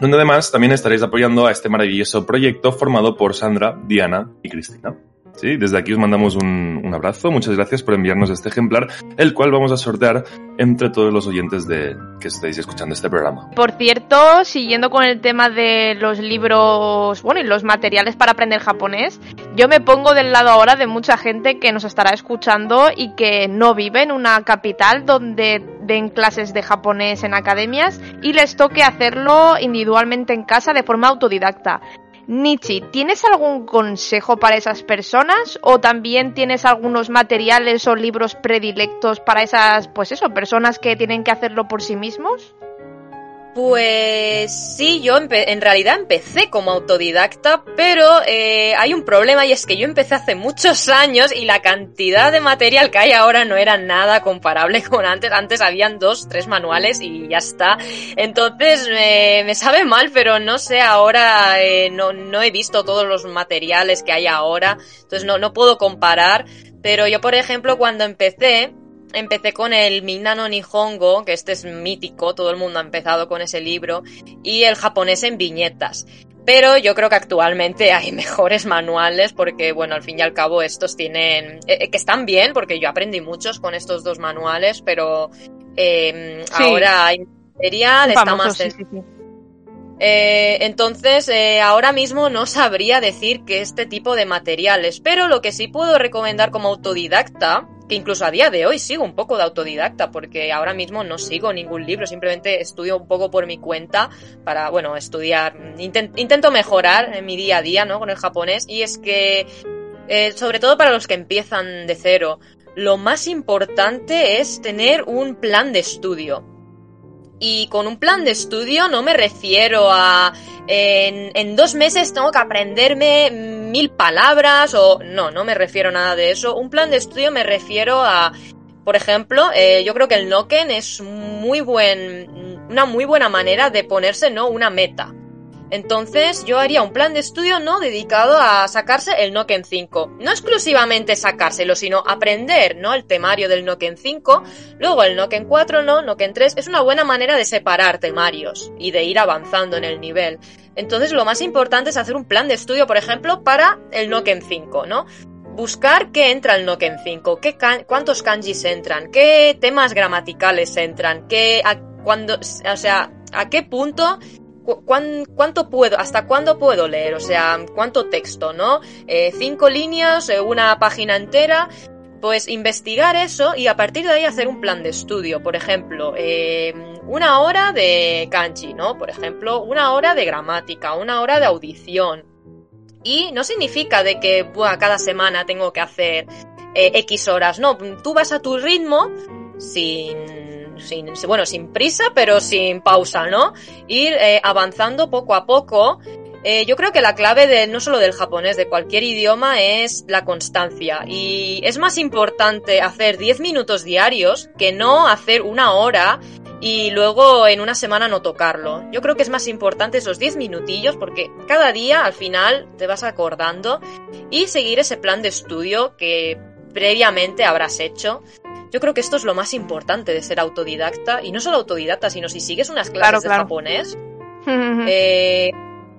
Donde además también estaréis apoyando a este maravilloso proyecto formado por Sandra, Diana y Cristina. Sí, desde aquí os mandamos un, abrazo. Muchas gracias por enviarnos este ejemplar, el cual vamos a sortear entre todos los oyentes de que estáis escuchando este programa. Por cierto, siguiendo con el tema de los libros, bueno, y los materiales para aprender japonés, yo me pongo del lado ahora de mucha gente que nos estará escuchando y que no vive en una capital donde den clases de japonés en academias y les toque hacerlo individualmente en casa de forma autodidacta. Nichi, ¿tienes algún consejo para esas personas o también tienes algunos materiales o libros predilectos para esas, pues eso, personas que tienen que hacerlo por sí mismos? Pues sí, yo en realidad empecé como autodidacta, pero eh, hay un problema y es que yo empecé hace muchos años y la cantidad de material que hay ahora no era nada comparable [laughs] con antes. Antes habían dos, tres manuales y ya está. Entonces eh, me sabe mal, pero no sé, ahora eh, no, no he visto todos los materiales que hay ahora, entonces no, no puedo comparar. Pero yo, por ejemplo, cuando empecé, empecé con el Minano Nihongo, que este es mítico, todo el mundo ha empezado con ese libro, y el japonés en viñetas. Pero yo creo que actualmente [laughs] hay mejores manuales porque, bueno, al fin y al cabo estos tienen... eh, que están bien porque yo aprendí muchos con estos dos manuales, pero eh, Sí. ahora hay material, está más... sí, sí, sí. Eh, entonces, eh, ahora mismo no sabría decir que este tipo de materiales, pero lo que sí puedo recomendar como autodidacta, que incluso a día de hoy sigo un poco de autodidacta, porque ahora mismo no sigo ningún libro, simplemente estudio un poco por mi cuenta para, bueno, estudiar, inten- intento mejorar en mi día a día, ¿no? Con el japonés, y es que, eh, sobre todo para los que empiezan de cero, lo más importante es tener un plan de estudio. Y con un plan de estudio no me refiero a en, dos meses tengo que aprenderme mil palabras o no, no me refiero a nada de eso. Un plan de estudio me refiero a, por ejemplo, eh, yo creo que el Noken es muy buen, una muy buena manera de ponerse, ¿no? Una meta. Entonces yo haría un plan de estudio no dedicado a sacarse el Noken 5. No exclusivamente sacárselo, sino aprender, ¿no? El temario del Noken 5, luego el Noken 4, ¿no? Noken 3. Es una buena manera de separar temarios y de ir avanzando en el nivel. Entonces lo más importante es hacer un plan de estudio, por ejemplo, para el Noken 5, ¿no? Buscar qué entra el Noken 5, qué cuántos kanjis entran, qué temas gramaticales entran, qué, a, cuándo, o sea, a qué punto cu- cuán- cuánto puedo, hasta cuándo puedo leer, o sea, cuánto texto, ¿no? Eh, cinco líneas, eh, una página entera, pues investigar eso y a partir de ahí hacer un plan de estudio. Por ejemplo, eh, una hora de kanji, ¿no? Por ejemplo, una hora de gramática, una hora de audición. Y no significa de que buah, cada semana tengo que hacer X horas, no, tú vas a tu ritmo sin, sin, bueno, sin prisa, pero sin pausa, ¿no? Ir eh, avanzando poco a poco. Eh, yo creo que la clave de no solo del japonés, de cualquier idioma es la constancia. Y es más importante hacer 10 minutos diarios que no hacer una hora y luego en una semana no tocarlo. Yo creo que es más importante esos 10 minutillos porque cada día al final te vas acordando y seguir ese plan de estudio que previamente habrás hecho. Yo creo que esto es lo más importante de ser autodidacta y no solo autodidacta, sino si sigues unas clases Claro, de claro. japonés, [laughs] eh,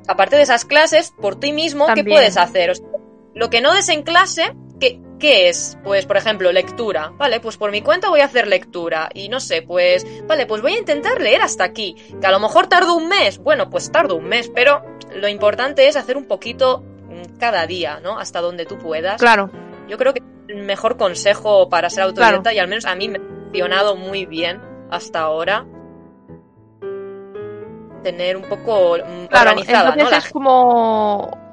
aparte de esas clases, por ti mismo, ¿qué puedes hacer? O sea, lo que no des en clase, ¿qué, ¿qué es? Pues, por ejemplo, lectura. Vale, pues por mi cuenta voy a hacer lectura. Y no sé, pues, vale, pues voy a intentar leer hasta aquí. Que a lo mejor tardo un mes. Bueno, pues tardo un mes, pero lo importante es hacer un poquito mm, cada día, ¿no? Hasta donde tú puedas. Claro. Yo creo que mejor consejo para ser autodidacta y al menos a mí me ha funcionado muy bien hasta ahora. Tener un poco mm, Claro, organizada, entonces ¿no? Es como...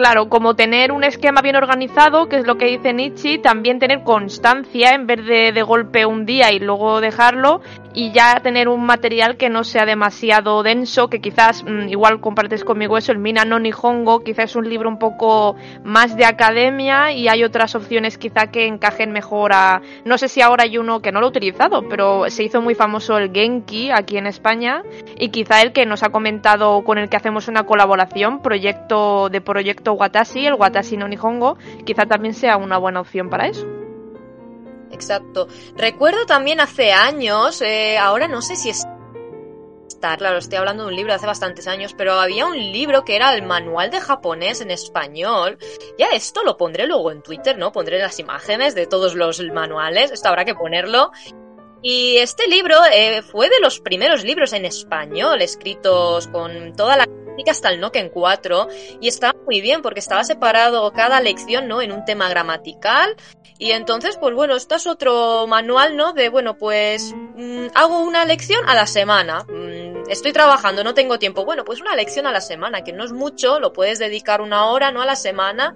Claro, como tener un esquema bien organizado, que es lo que dice Nietzsche, también tener constancia en vez de de golpe un día y luego dejarlo, y ya tener un material que no sea demasiado denso, que quizás mm, igual compartes conmigo eso, el Mina no Nihongo, quizás es un libro un poco más de academia y hay otras opciones quizá que encajen mejor a... No sé si ahora hay uno que no lo he utilizado, pero se hizo muy famoso el Genki aquí en España y quizá el que nos ha comentado con el que hacemos una colaboración, proyecto de proyecto Watashi, el Watashi no Nihongo, quizá también sea una buena opción para eso. Exacto. Recuerdo también hace años, eh, ahora no sé si es claro, estoy hablando de un libro de hace bastantes años, pero había un libro que era el manual de japonés en español. Ya esto lo pondré luego en Twitter, ¿no? Pondré las imágenes de todos los manuales, esto habrá que ponerlo. Y este libro eh, fue de los primeros libros en español escritos con toda la hasta el Noken 4 y estaba muy bien porque estaba separado cada lección, ¿no? En un tema gramatical y entonces, pues bueno, esto es otro manual, ¿no? De, bueno, pues mm, hago una lección a la semana. Mm, estoy trabajando, no tengo tiempo. Bueno, pues una lección a la semana, que no es mucho, lo puedes dedicar una hora, ¿no? A la semana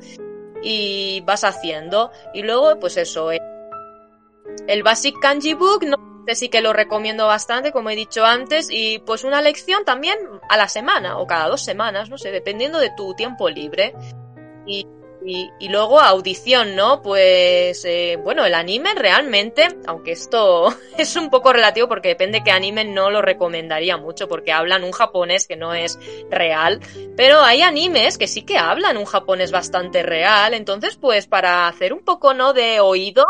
y vas haciendo. Y luego, pues eso, el Basic Kanji Book, ¿no? Este sí que lo recomiendo bastante, como he dicho antes, y pues una lección también a la semana o cada dos semanas, no sé, dependiendo de tu tiempo libre. Y, y, luego audición, ¿no? Pues eh, bueno, el anime realmente, aunque esto [laughs] es un poco relativo porque depende qué anime, no lo recomendaría mucho porque hablan un japonés que no es real, pero hay animes que sí que hablan un japonés bastante real, entonces pues para hacer un poco, ¿no? De oído,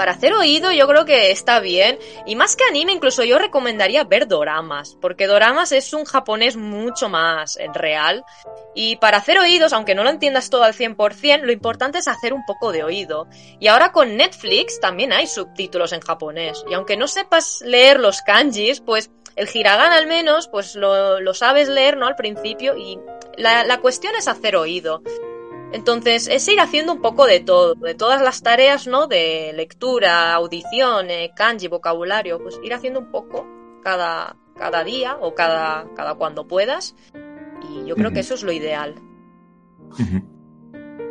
para hacer oído yo creo que está bien. Y más que anime, incluso yo recomendaría ver doramas, porque doramas es un japonés mucho más real. Y para hacer oídos, aunque no lo entiendas todo al 100%, lo importante es hacer un poco de oído. Y ahora con Netflix también hay subtítulos en japonés. Y aunque no sepas leer los kanjis, pues el hiragana al menos, pues lo, sabes leer, ¿no? Al principio. Y la, la cuestión es hacer oído. Entonces, es ir haciendo un poco de todo, de todas las tareas, ¿no? De lectura, audición, eh, kanji, vocabulario, pues ir haciendo un poco cada, cada día o cada, cada cuando puedas. Y yo creo que eso es lo ideal.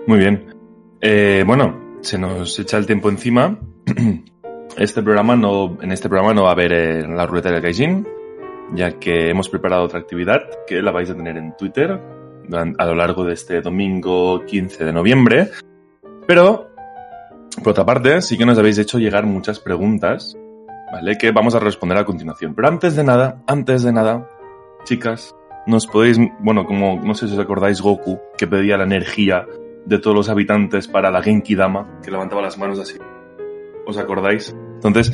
Muy bien. Eh, bueno, se nos echa el tiempo encima. [clears throat] Este programa no, en este programa no va a haber eh, la ruleta del Gaijin, ya que hemos preparado otra actividad que la vais a tener en Twitter a lo largo de este domingo 15 de noviembre. Pero, por otra parte, sí que nos habéis hecho llegar muchas preguntas, ¿vale? Que vamos a responder a continuación. Pero antes de nada, antes de nada, chicas, nos podéis, bueno, como no sé si os acordáis Goku, que pedía la energía de todos los habitantes para la Genki Dama, que levantaba las manos así. ¿Os acordáis? Entonces,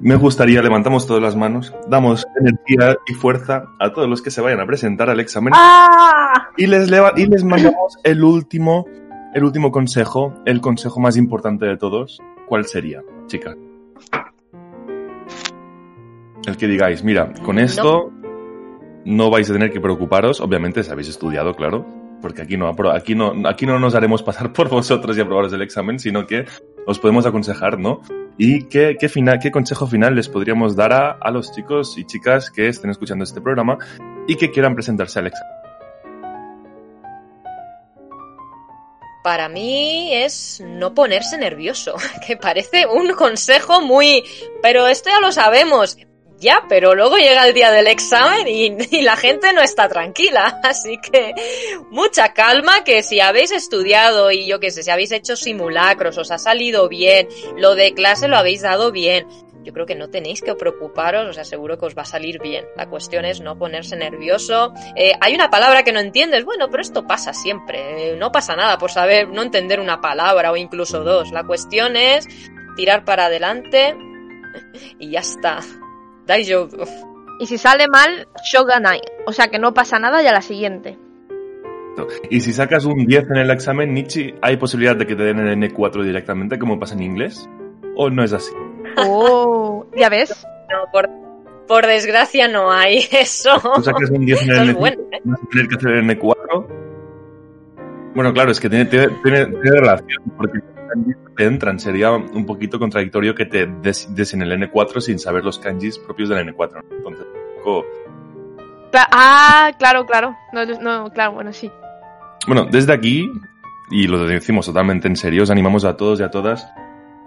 me gustaría, levantamos todas las manos, damos energía y fuerza a todos los que se vayan a presentar al examen ¡Ah! y, les y les mandamos el último, el último consejo, el consejo más importante de todos. ¿Cuál sería, chicas? El que digáis, mira, con esto no vais a tener que preocuparos, obviamente si habéis estudiado, claro, porque aquí no, aquí no, aquí no nos haremos pasar [laughs] por vosotros y aprobaros el examen, sino que os podemos aconsejar, ¿no? ¿Y qué, qué, final, qué consejo final les podríamos dar a, a, los chicos y chicas que estén escuchando este programa y que quieran presentarse al examen? Para mí es no ponerse nervioso, [laughs] que parece un consejo muy... Pero esto ya lo sabemos. Ya, pero luego llega el día del examen y, [laughs] la gente no está tranquila. [laughs] Así que mucha calma, que si habéis estudiado y yo qué sé, si habéis hecho simulacros, os ha salido bien, lo de clase lo habéis dado bien. Yo creo que no tenéis que preocuparos, os aseguro que os va a salir bien. La cuestión es no ponerse nervioso. Eh, hay una palabra que no entiendes, bueno, pero esto pasa siempre. Eh, no pasa nada por saber, no entender una palabra o incluso dos. La cuestión es tirar para adelante [laughs] y ya está. Y si sale mal, Shoganai. O sea que no pasa nada y a la siguiente. Y si sacas un 10 en el examen, Nietzsche, ¿hay posibilidad de que te den el N4 directamente como pasa en inglés? ¿O no es así? Oh, ¿ya ves? No, por, desgracia no hay [laughs] eso. Si sacas un 10 en el N4, ¿eh? vas a tener que hacer el N4. Bueno, claro, es que tiene, tiene, tiene relación, porque te entran. Sería un poquito contradictorio que te des, en el N4 sin saber los kanjis propios del N4. Entonces, un poco... Ah, claro, claro. No, no, claro, bueno, sí. Bueno, desde aquí, y lo decimos totalmente en serio, os animamos a todos y a todas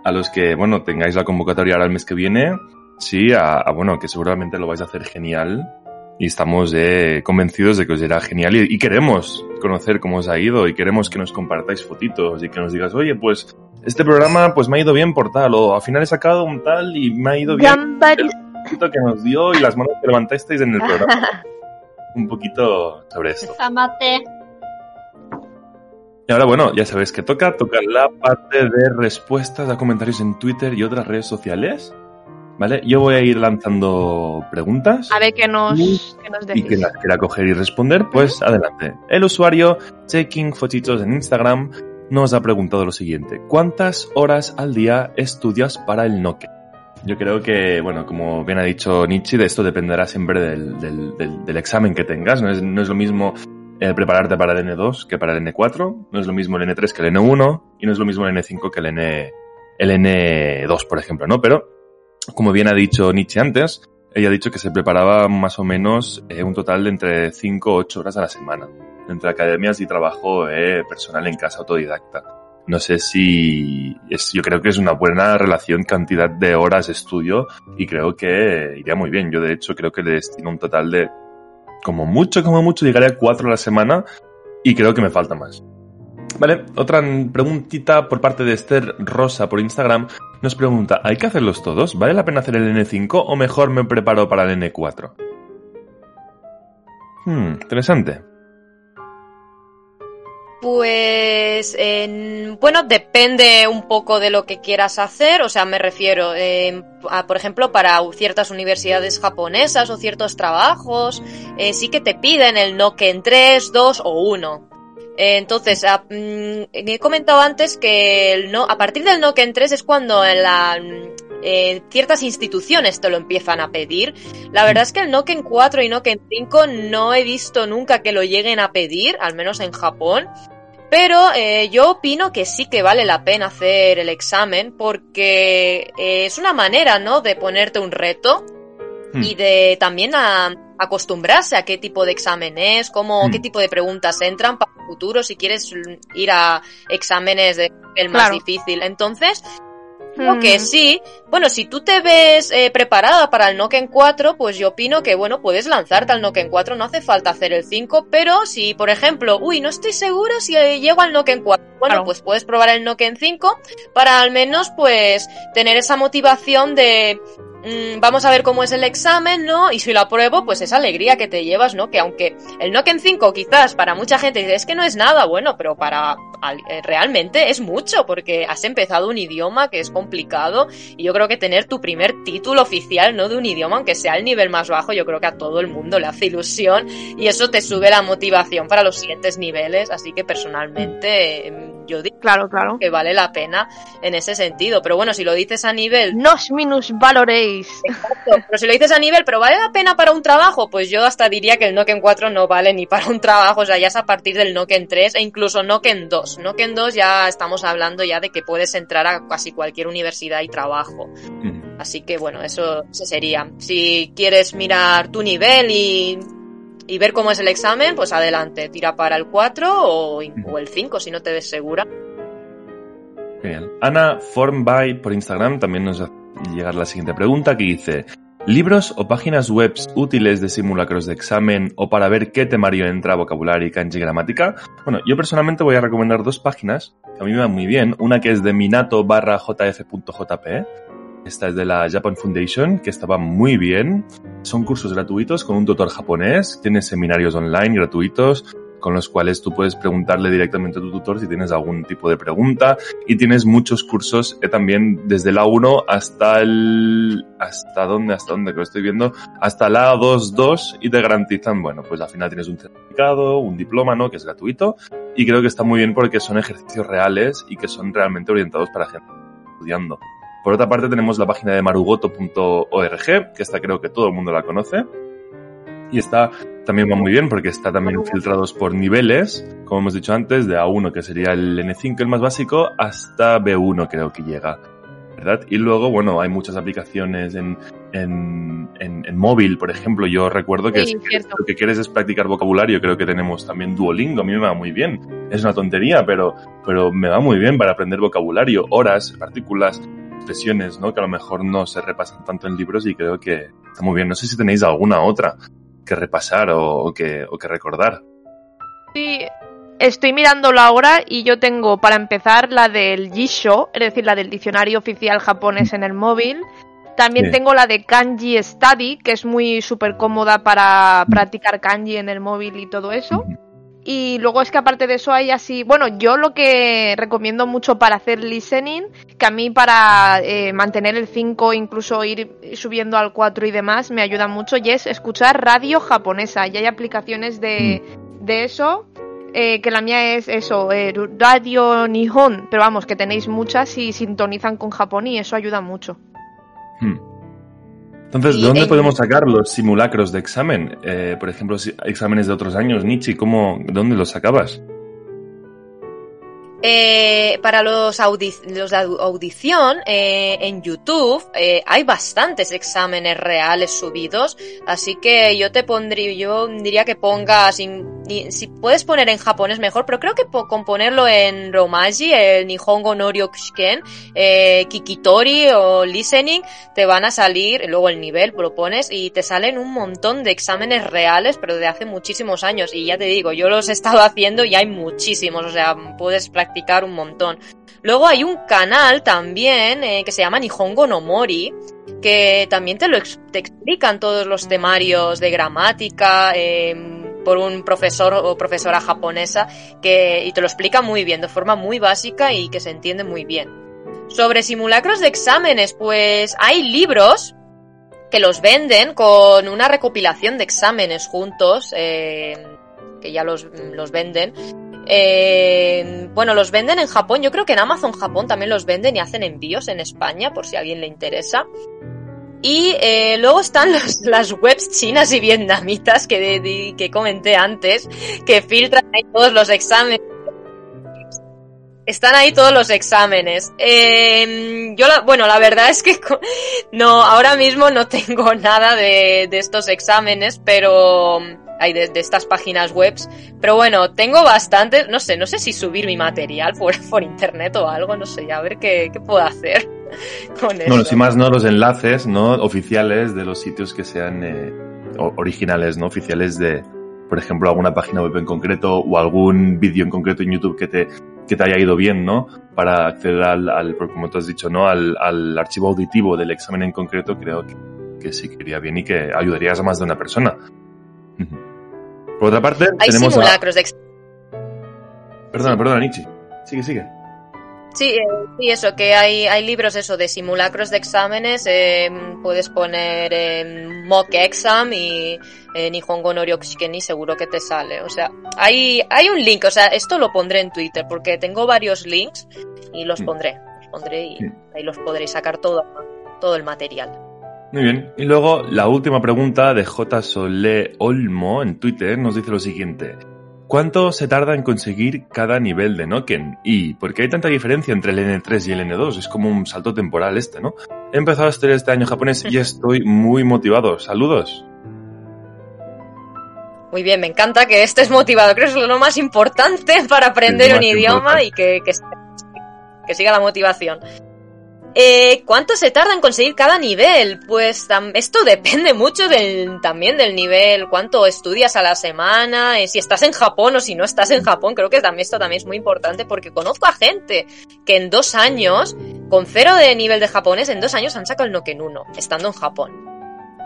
a los que, bueno, tengáis la convocatoria ahora el mes que viene, sí, a, a, bueno, que seguramente lo vais a hacer genial y estamos eh, convencidos de que os irá genial y, y, queremos conocer cómo os ha ido y queremos que nos compartáis fotitos y que nos digas, oye, pues este programa pues me ha ido bien por tal o al final he sacado un tal y me ha ido bien el que nos dio y las manos que levantasteis en el programa. [laughs] un poquito sobre esto. Amate. Y ahora, bueno, ya sabéis que toca, toca la parte de respuestas a comentarios en Twitter y otras redes sociales. ¿Vale? Yo voy a ir lanzando preguntas. A ver qué nos, y, qué nos y decís. que las quiera coger y responder, pues adelante. El usuario Checking Fotitos en Instagram nos ha preguntado lo siguiente. ¿Cuántas horas al día estudias para el Noke? Yo creo que, bueno, como bien ha dicho Nietzsche, de esto dependerá siempre del, del, del, del examen que tengas. No es, no es lo mismo eh, prepararte para el N2 que para el N4, no es lo mismo el N3 que el N1 y no es lo mismo el N5 que el, N, el N2, por ejemplo, ¿no? Pero, como bien ha dicho Nietzsche antes, ella ha dicho que se preparaba más o menos eh, un total de entre 5 o 8 horas a la semana, entre academias y trabajo eh, personal en casa autodidacta. No sé si es, yo creo que es una buena relación cantidad de horas de estudio y creo que iría muy bien. Yo de hecho creo que le destino un total de como mucho, como mucho llegaría a cuatro a la semana y creo que me falta más. Vale, otra preguntita por parte de Esther Rosa por Instagram nos pregunta, ¿hay que hacerlos todos? ¿Vale la pena hacer el N5 o mejor me preparo para el N4? Hmm, interesante. Pues, bueno, depende un poco de lo que quieras hacer. O sea, me refiero, a, por ejemplo, para ciertas universidades japonesas o ciertos trabajos, eh, sí que te piden el Noken 3, 2 o 1. Entonces, a, mm, he comentado antes que el no, a partir del Noken 3 es cuando en la, eh, ciertas instituciones te lo empiezan a pedir. La verdad es que el Noken 4 y Noken 5 no he visto nunca que lo lleguen a pedir, al menos en Japón. Pero eh, yo opino que sí que vale la pena hacer el examen porque eh, es una manera, ¿no? De ponerte un reto Hmm. y de también a acostumbrarse a qué tipo de examen es, cómo, qué tipo de preguntas entran para el futuro si quieres ir a exámenes de el más Claro. difícil. Entonces, Creo Mm, que sí. Bueno, si tú te ves eh, preparada para el Noken 4, pues yo opino que, bueno, puedes lanzarte al Noken 4, no hace falta hacer el 5, pero si, por ejemplo, uy, no estoy segura si eh, llego al Noken 4, bueno, Claro. pues puedes probar el Noken 5 para al menos, pues, tener esa motivación de, mm, vamos a ver cómo es el examen, ¿no? Y si lo apruebo, pues esa alegría que te llevas, ¿no? Que aunque el Noken 5 quizás para mucha gente es que no es nada, bueno, pero para eh, realmente es mucho, porque has empezado un idioma que es complicado y yo creo que tener tu primer título oficial, ¿no? De un idioma, aunque sea el nivel más bajo, yo creo que a todo el mundo le hace ilusión y eso te sube la motivación para los siguientes niveles, así que personalmente eh, yo digo Claro, claro. que vale la pena en ese sentido, pero bueno, si lo dices a nivel Nos minus valoréis. Exacto, Pero si lo dices a nivel, pero vale la pena para un trabajo, pues yo hasta diría que el Noken 4 no vale ni para un trabajo, o sea, ya es a partir del Noken 3 e incluso Noken 2. Noken 2 ya estamos hablando ya de que puedes entrar a casi cualquier universidad y trabajo. Mm. Así que bueno, eso, eso sería. Si quieres mirar tu nivel y, y ver cómo es el examen, pues adelante, tira para el 4 o, o el 5 si no te ves segura. Ana Formby por Instagram también nos hace llegar la siguiente pregunta que dice ¿Libros o páginas web útiles de simulacros de examen o para ver qué temario entra vocabulario y kanji gramática? Bueno, yo personalmente voy a recomendar dos páginas que a mí me van muy bien. Una que es de minato barra jf.jp. Esta es de la Japan Foundation, que estaba muy bien. Son cursos gratuitos con un tutor japonés. Tienes seminarios online gratuitos con los cuales tú puedes preguntarle directamente a tu tutor si tienes algún tipo de pregunta y tienes muchos cursos eh, también desde la 1 hasta el hasta dónde hasta dónde que lo estoy viendo hasta la 2.2 y te garantizan bueno pues al final tienes un certificado un diploma no que es gratuito y creo que está muy bien porque son ejercicios reales y que son realmente orientados para gente estudiando por otra parte tenemos la página de marugoto.org que esta creo que todo el mundo la conoce y está también va muy bien porque está también filtrados por niveles, como hemos dicho antes, de A1 que sería el N5 el más básico hasta B1 creo que llega, ¿verdad? Y luego, bueno, hay muchas aplicaciones en en, en, en móvil, por ejemplo. Yo recuerdo que Sí, si cierto. lo que quieres es practicar vocabulario, creo que tenemos también Duolingo, a mí me va muy bien. Es una tontería, pero, pero me va muy bien para aprender vocabulario, horas, partículas, expresiones, ¿no? Que a lo mejor no se repasan tanto en libros y creo que está muy bien. No sé si tenéis alguna otra que repasar o, o que, o que recordar. Sí, estoy mirándolo ahora y yo tengo para empezar la del Jisho, es decir, la del diccionario oficial japonés en el móvil. También Sí. tengo la de Kanji Study, que es muy súper cómoda para practicar kanji en el móvil y todo eso. Y luego es que aparte de eso hay así, bueno, yo lo que recomiendo mucho para hacer listening, que a mí para eh, mantener el 5, incluso ir subiendo al 4 y demás, me ayuda mucho, y es escuchar radio japonesa. Y hay aplicaciones de, de eso, eh, que la mía es eso, eh, Radio Nihon, pero vamos, que tenéis muchas y sintonizan con Japón y eso ayuda mucho. Hmm. Entonces, ¿de dónde en- podemos sacar los simulacros de examen? Eh, por ejemplo, exámenes de otros años, Nietzsche, ¿cómo, ¿de dónde los sacabas? Eh, para los, audi- los de au- audición, eh, en YouTube eh, hay bastantes exámenes reales subidos, así que yo te pondría, yo diría que pongas, in- si puedes poner en japonés mejor, pero creo que con ponerlo en romaji, el Nihongo no Ryokushiken, eh, Kikitori o Listening, te van a salir, luego el nivel lo pones y te salen un montón de exámenes reales, pero de hace muchísimos años. Y ya te digo, yo los he estado haciendo y hay muchísimos, o sea, puedes practicar un montón. Luego hay un canal también eh, que se llama Nihongo no Mori, que también te lo ex- te explican todos los temarios de gramática eh, por un profesor o profesora japonesa que y te lo explica muy bien, de forma muy básica y que se entiende muy bien. Sobre simulacros de exámenes, pues hay libros que los venden con una recopilación de exámenes juntos, eh, que ya los, los venden. Eh, bueno, los venden en Japón, yo creo que en Amazon Japón también los venden y hacen envíos en España, por si a alguien le interesa. Y eh, luego están las webs chinas y vietnamitas que, que comenté antes, que filtran ahí todos los exámenes. Están ahí todos los exámenes. Eh, yo, la, bueno, la verdad es que no, ahora mismo no tengo [laughs] nada de, de estos exámenes, pero hay de, de estas páginas webs. Pero bueno, tengo bastantes, no sé, no sé si subir mi material por, [laughs] por internet o algo, no sé, a ver qué, qué puedo hacer [laughs] con eso. Bueno, si más no, los enlaces no oficiales de los sitios que sean eh, originales, no oficiales de, por ejemplo, alguna página web en concreto o algún vídeo en concreto en YouTube que te, que te haya ido bien, ¿no? Para acceder al, al como tú has dicho, ¿no? Al, al archivo auditivo del examen en concreto, creo que, que sí que iría bien y que ayudarías a más de una persona. Por otra parte, Hay tenemos a... simulacros de exámenes. Perdona, perdona, Nietzsche. Sigue, sigue. Sí, eh, sí, eso, que hay, hay libros eso de simulacros de exámenes, eh, puedes poner eh, mock exam y eh, Nihongo no Ryokushiken y seguro que te sale. O sea, hay, hay un link, o sea, esto lo pondré en Twitter porque tengo varios links y los Mm. pondré, los pondré y Sí. ahí los podréis sacar todo, todo el material. Muy bien. Y luego la última pregunta de J. Solé Olmo en Twitter nos dice lo siguiente. ¿Cuánto se tarda en conseguir cada nivel de Noken? ¿Y por qué hay tanta diferencia entre el N3 y el N2? Es como un salto temporal este, ¿no? He empezado a estudiar este año japonés y [laughs] estoy muy motivado. Saludos. Muy bien, me encanta que estés motivado, creo que es lo más importante para aprender un idioma importante. y que, que, que siga la motivación. Eh, ¿Cuánto se tarda en conseguir cada nivel? Pues esto [laughs] depende mucho del, también del nivel, cuánto estudias a la semana, eh, si estás en Japón o si no estás en Japón. Creo que también esto también es muy importante porque conozco a gente que en dos años, con cero de nivel de japonés, en dos años han sacado el Noken 1, estando en Japón.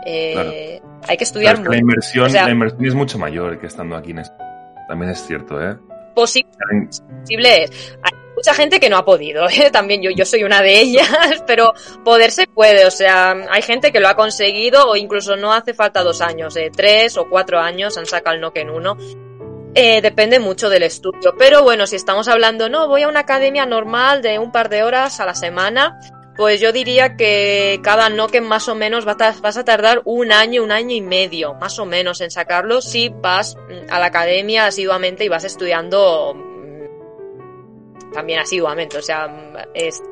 Eh, Hay que estudiar que la mucho. inversión, O sea- la inversión es mucho mayor que estando aquí en España. También es cierto, ¿eh? Posi- posible es. Hay mucha gente que no ha podido, [laughs] ¿eh? también yo, yo soy una de ellas, [laughs] pero poder se puede, o sea, hay gente que lo ha conseguido o incluso no hace falta dos años, eh, tres o cuatro años han sacado el Noken 1. Eh, depende mucho del estudio, pero bueno, si estamos hablando, no, voy a una academia normal de un par de horas a la semana, pues yo diría que cada Noken más o menos vas a tardar un año, un año y medio, más o menos, en sacarlo si vas mm, a la academia asiduamente y vas estudiando también asiduamente. O sea, es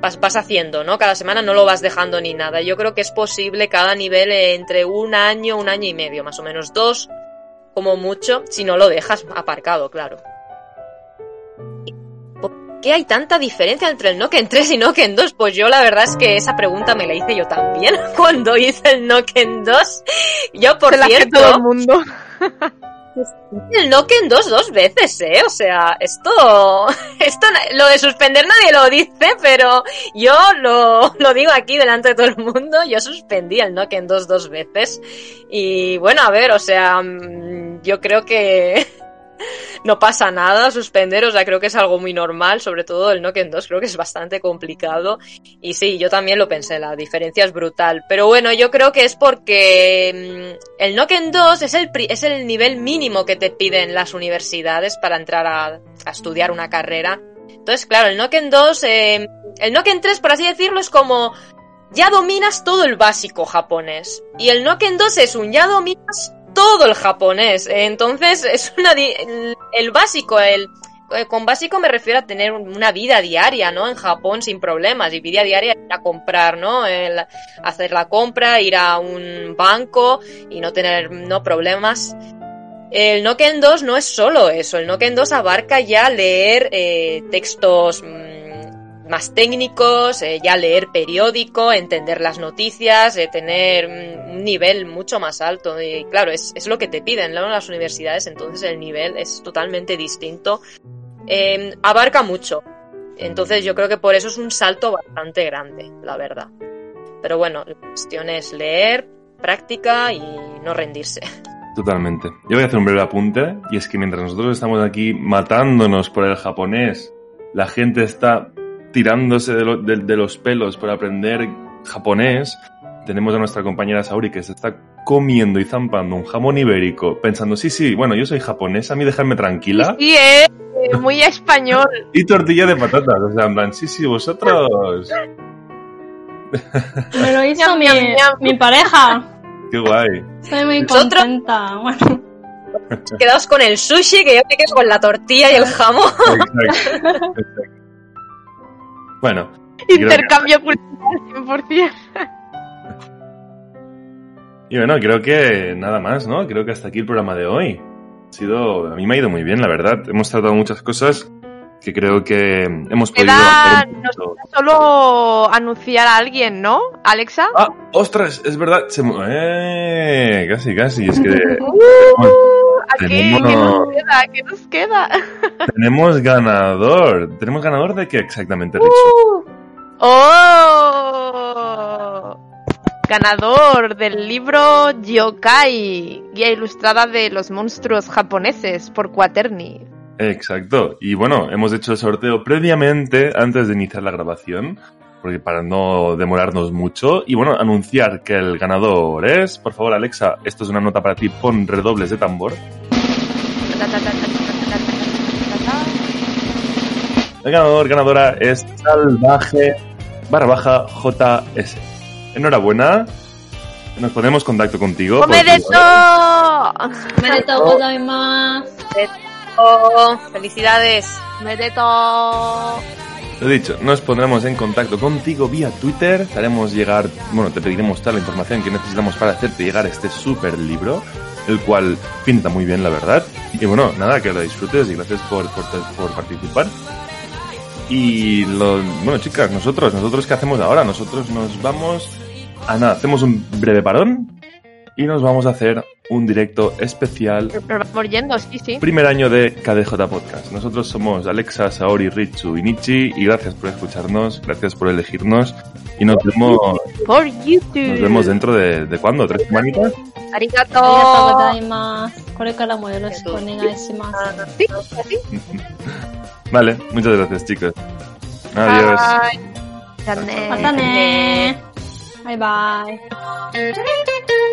vas, vas haciendo, ¿no? Cada semana no lo vas dejando ni nada. Yo creo que es posible cada nivel entre un año, un año y medio, más o menos dos, como mucho, si no lo dejas aparcado, claro. ¿Por qué hay tanta diferencia entre el Noken 3 y Noken 2? Pues yo la verdad es que esa pregunta me la hice yo también [laughs] cuando hice el Noken 2. Yo, por la cierto, todo el mundo. [laughs] el Noken 2 dos veces, ¿eh? O sea, esto, [laughs] esto, lo de suspender nadie lo dice, pero yo lo, lo digo aquí delante de todo el mundo, yo suspendí el Noken 2 dos veces. Y bueno, a ver, o sea, mm, yo creo que no pasa nada suspender, o sea, creo que es algo muy normal, sobre todo el Noken 2, creo que es bastante complicado. Y sí, yo también lo pensé, la diferencia es brutal. Pero bueno, yo creo que es porque mm, el Noken 2 es el, es el nivel mínimo que te piden las universidades para entrar a, estudiar una carrera. Entonces, claro, el Noken 2, eh, el Noken 3, por así decirlo, es como ya dominas todo el básico japonés. Y el Noken 2 es un ya dominas todo el japonés. Entonces, es una el, el básico, el eh, con básico me refiero a tener un- una vida diaria, ¿no? En Japón sin problemas. Y vida diaria ir a comprar, ¿no? Hacer la compra, ir a un banco y no tener no problemas. El Noken 2 no es solo eso. El Noken 2 abarca ya leer eh, textos mm, más técnicos, eh, ya leer periódico, entender las noticias, eh, tener un nivel mucho más alto. Y claro, es, es lo que te piden ¿no? las universidades, entonces el nivel es totalmente distinto. Eh, abarca mucho. Entonces yo creo que por eso es un salto bastante grande, la verdad. Pero bueno, la cuestión es leer, práctica y no rendirse. [laughs] Totalmente. Yo voy a hacer un breve apunte, y es que mientras nosotros estamos aquí matándonos por el japonés, la gente está tirándose de, lo- de- de los pelos por aprender japonés. Tenemos a nuestra compañera Sauri que se está comiendo y zampando un jamón ibérico, pensando, sí, sí, bueno, yo soy japonesa, a mí dejarme tranquila. Sí, eh, eh, muy español. [laughs] Y tortilla de patatas, o sea, en plan, sí, sí, vosotros. Me lo hizo mi, pareja. Qué guay. Estoy muy contenta. Bueno, Quedaos con el sushi, que yo me quedo con la tortilla y el jamón. Exacto. Exacto. Bueno, creo que- Intercambio cultural 100%. Y bueno, creo que nada más, ¿no? Creo que hasta aquí el programa de hoy. Ha sido, a mí me ha ido muy bien, la verdad. Hemos tratado muchas cosas que creo que hemos podido hacer un poquito. Solo anunciar a alguien, ¿no? Alexa. Ah, ostras, es verdad. Se... Eh, casi, casi. Es que [laughs] ¿A qué? ¿Qué tenemos- nos queda? ¿Qué nos queda? [laughs] tenemos ganador. ¿Tenemos ganador de qué exactamente, uh, ¡Oh! Ganador del libro Yokai, guía ilustrada de los monstruos japoneses por Quaterni. Exacto. Y bueno, hemos hecho el sorteo previamente, antes de iniciar la grabación, porque para no demorarnos mucho. Y bueno, anunciar que el ganador es, por favor, Alexa, esto es una nota para ti, pon redobles de tambor. El ganador, ganadora es salvaje barra baja JS. Enhorabuena. Nos ponemos en contacto contigo. ¡Omedeto! privado. Omedetou gozaimasu. Oh, felicidades. ¡Omedeto! Lo dicho, nos pondremos en contacto contigo vía Twitter. Te haremos llegar, bueno, te pediremos toda la información que necesitamos para hacerte llegar este super libro, el cual pinta muy bien, la verdad. Y bueno, nada, que lo disfrutes y gracias por, por, por participar. Y lo, bueno, chicas, nosotros, nosotros qué hacemos ahora? Nosotros nos vamos a nada, hacemos un breve parón y nos vamos a hacer un directo especial. Pero vamos yendo, sí, sí. Primer año de KDJ Podcast. Nosotros somos Alexa, Saori, Richu y Nichi y gracias por escucharnos, gracias por elegirnos y nos vemos por YouTube. Nos vemos dentro de, de cuándo, tres semanitas. Arigato. [laughs] Vale, muchas gracias, chicos. Adiós. Bye. Bye bye. [laughs]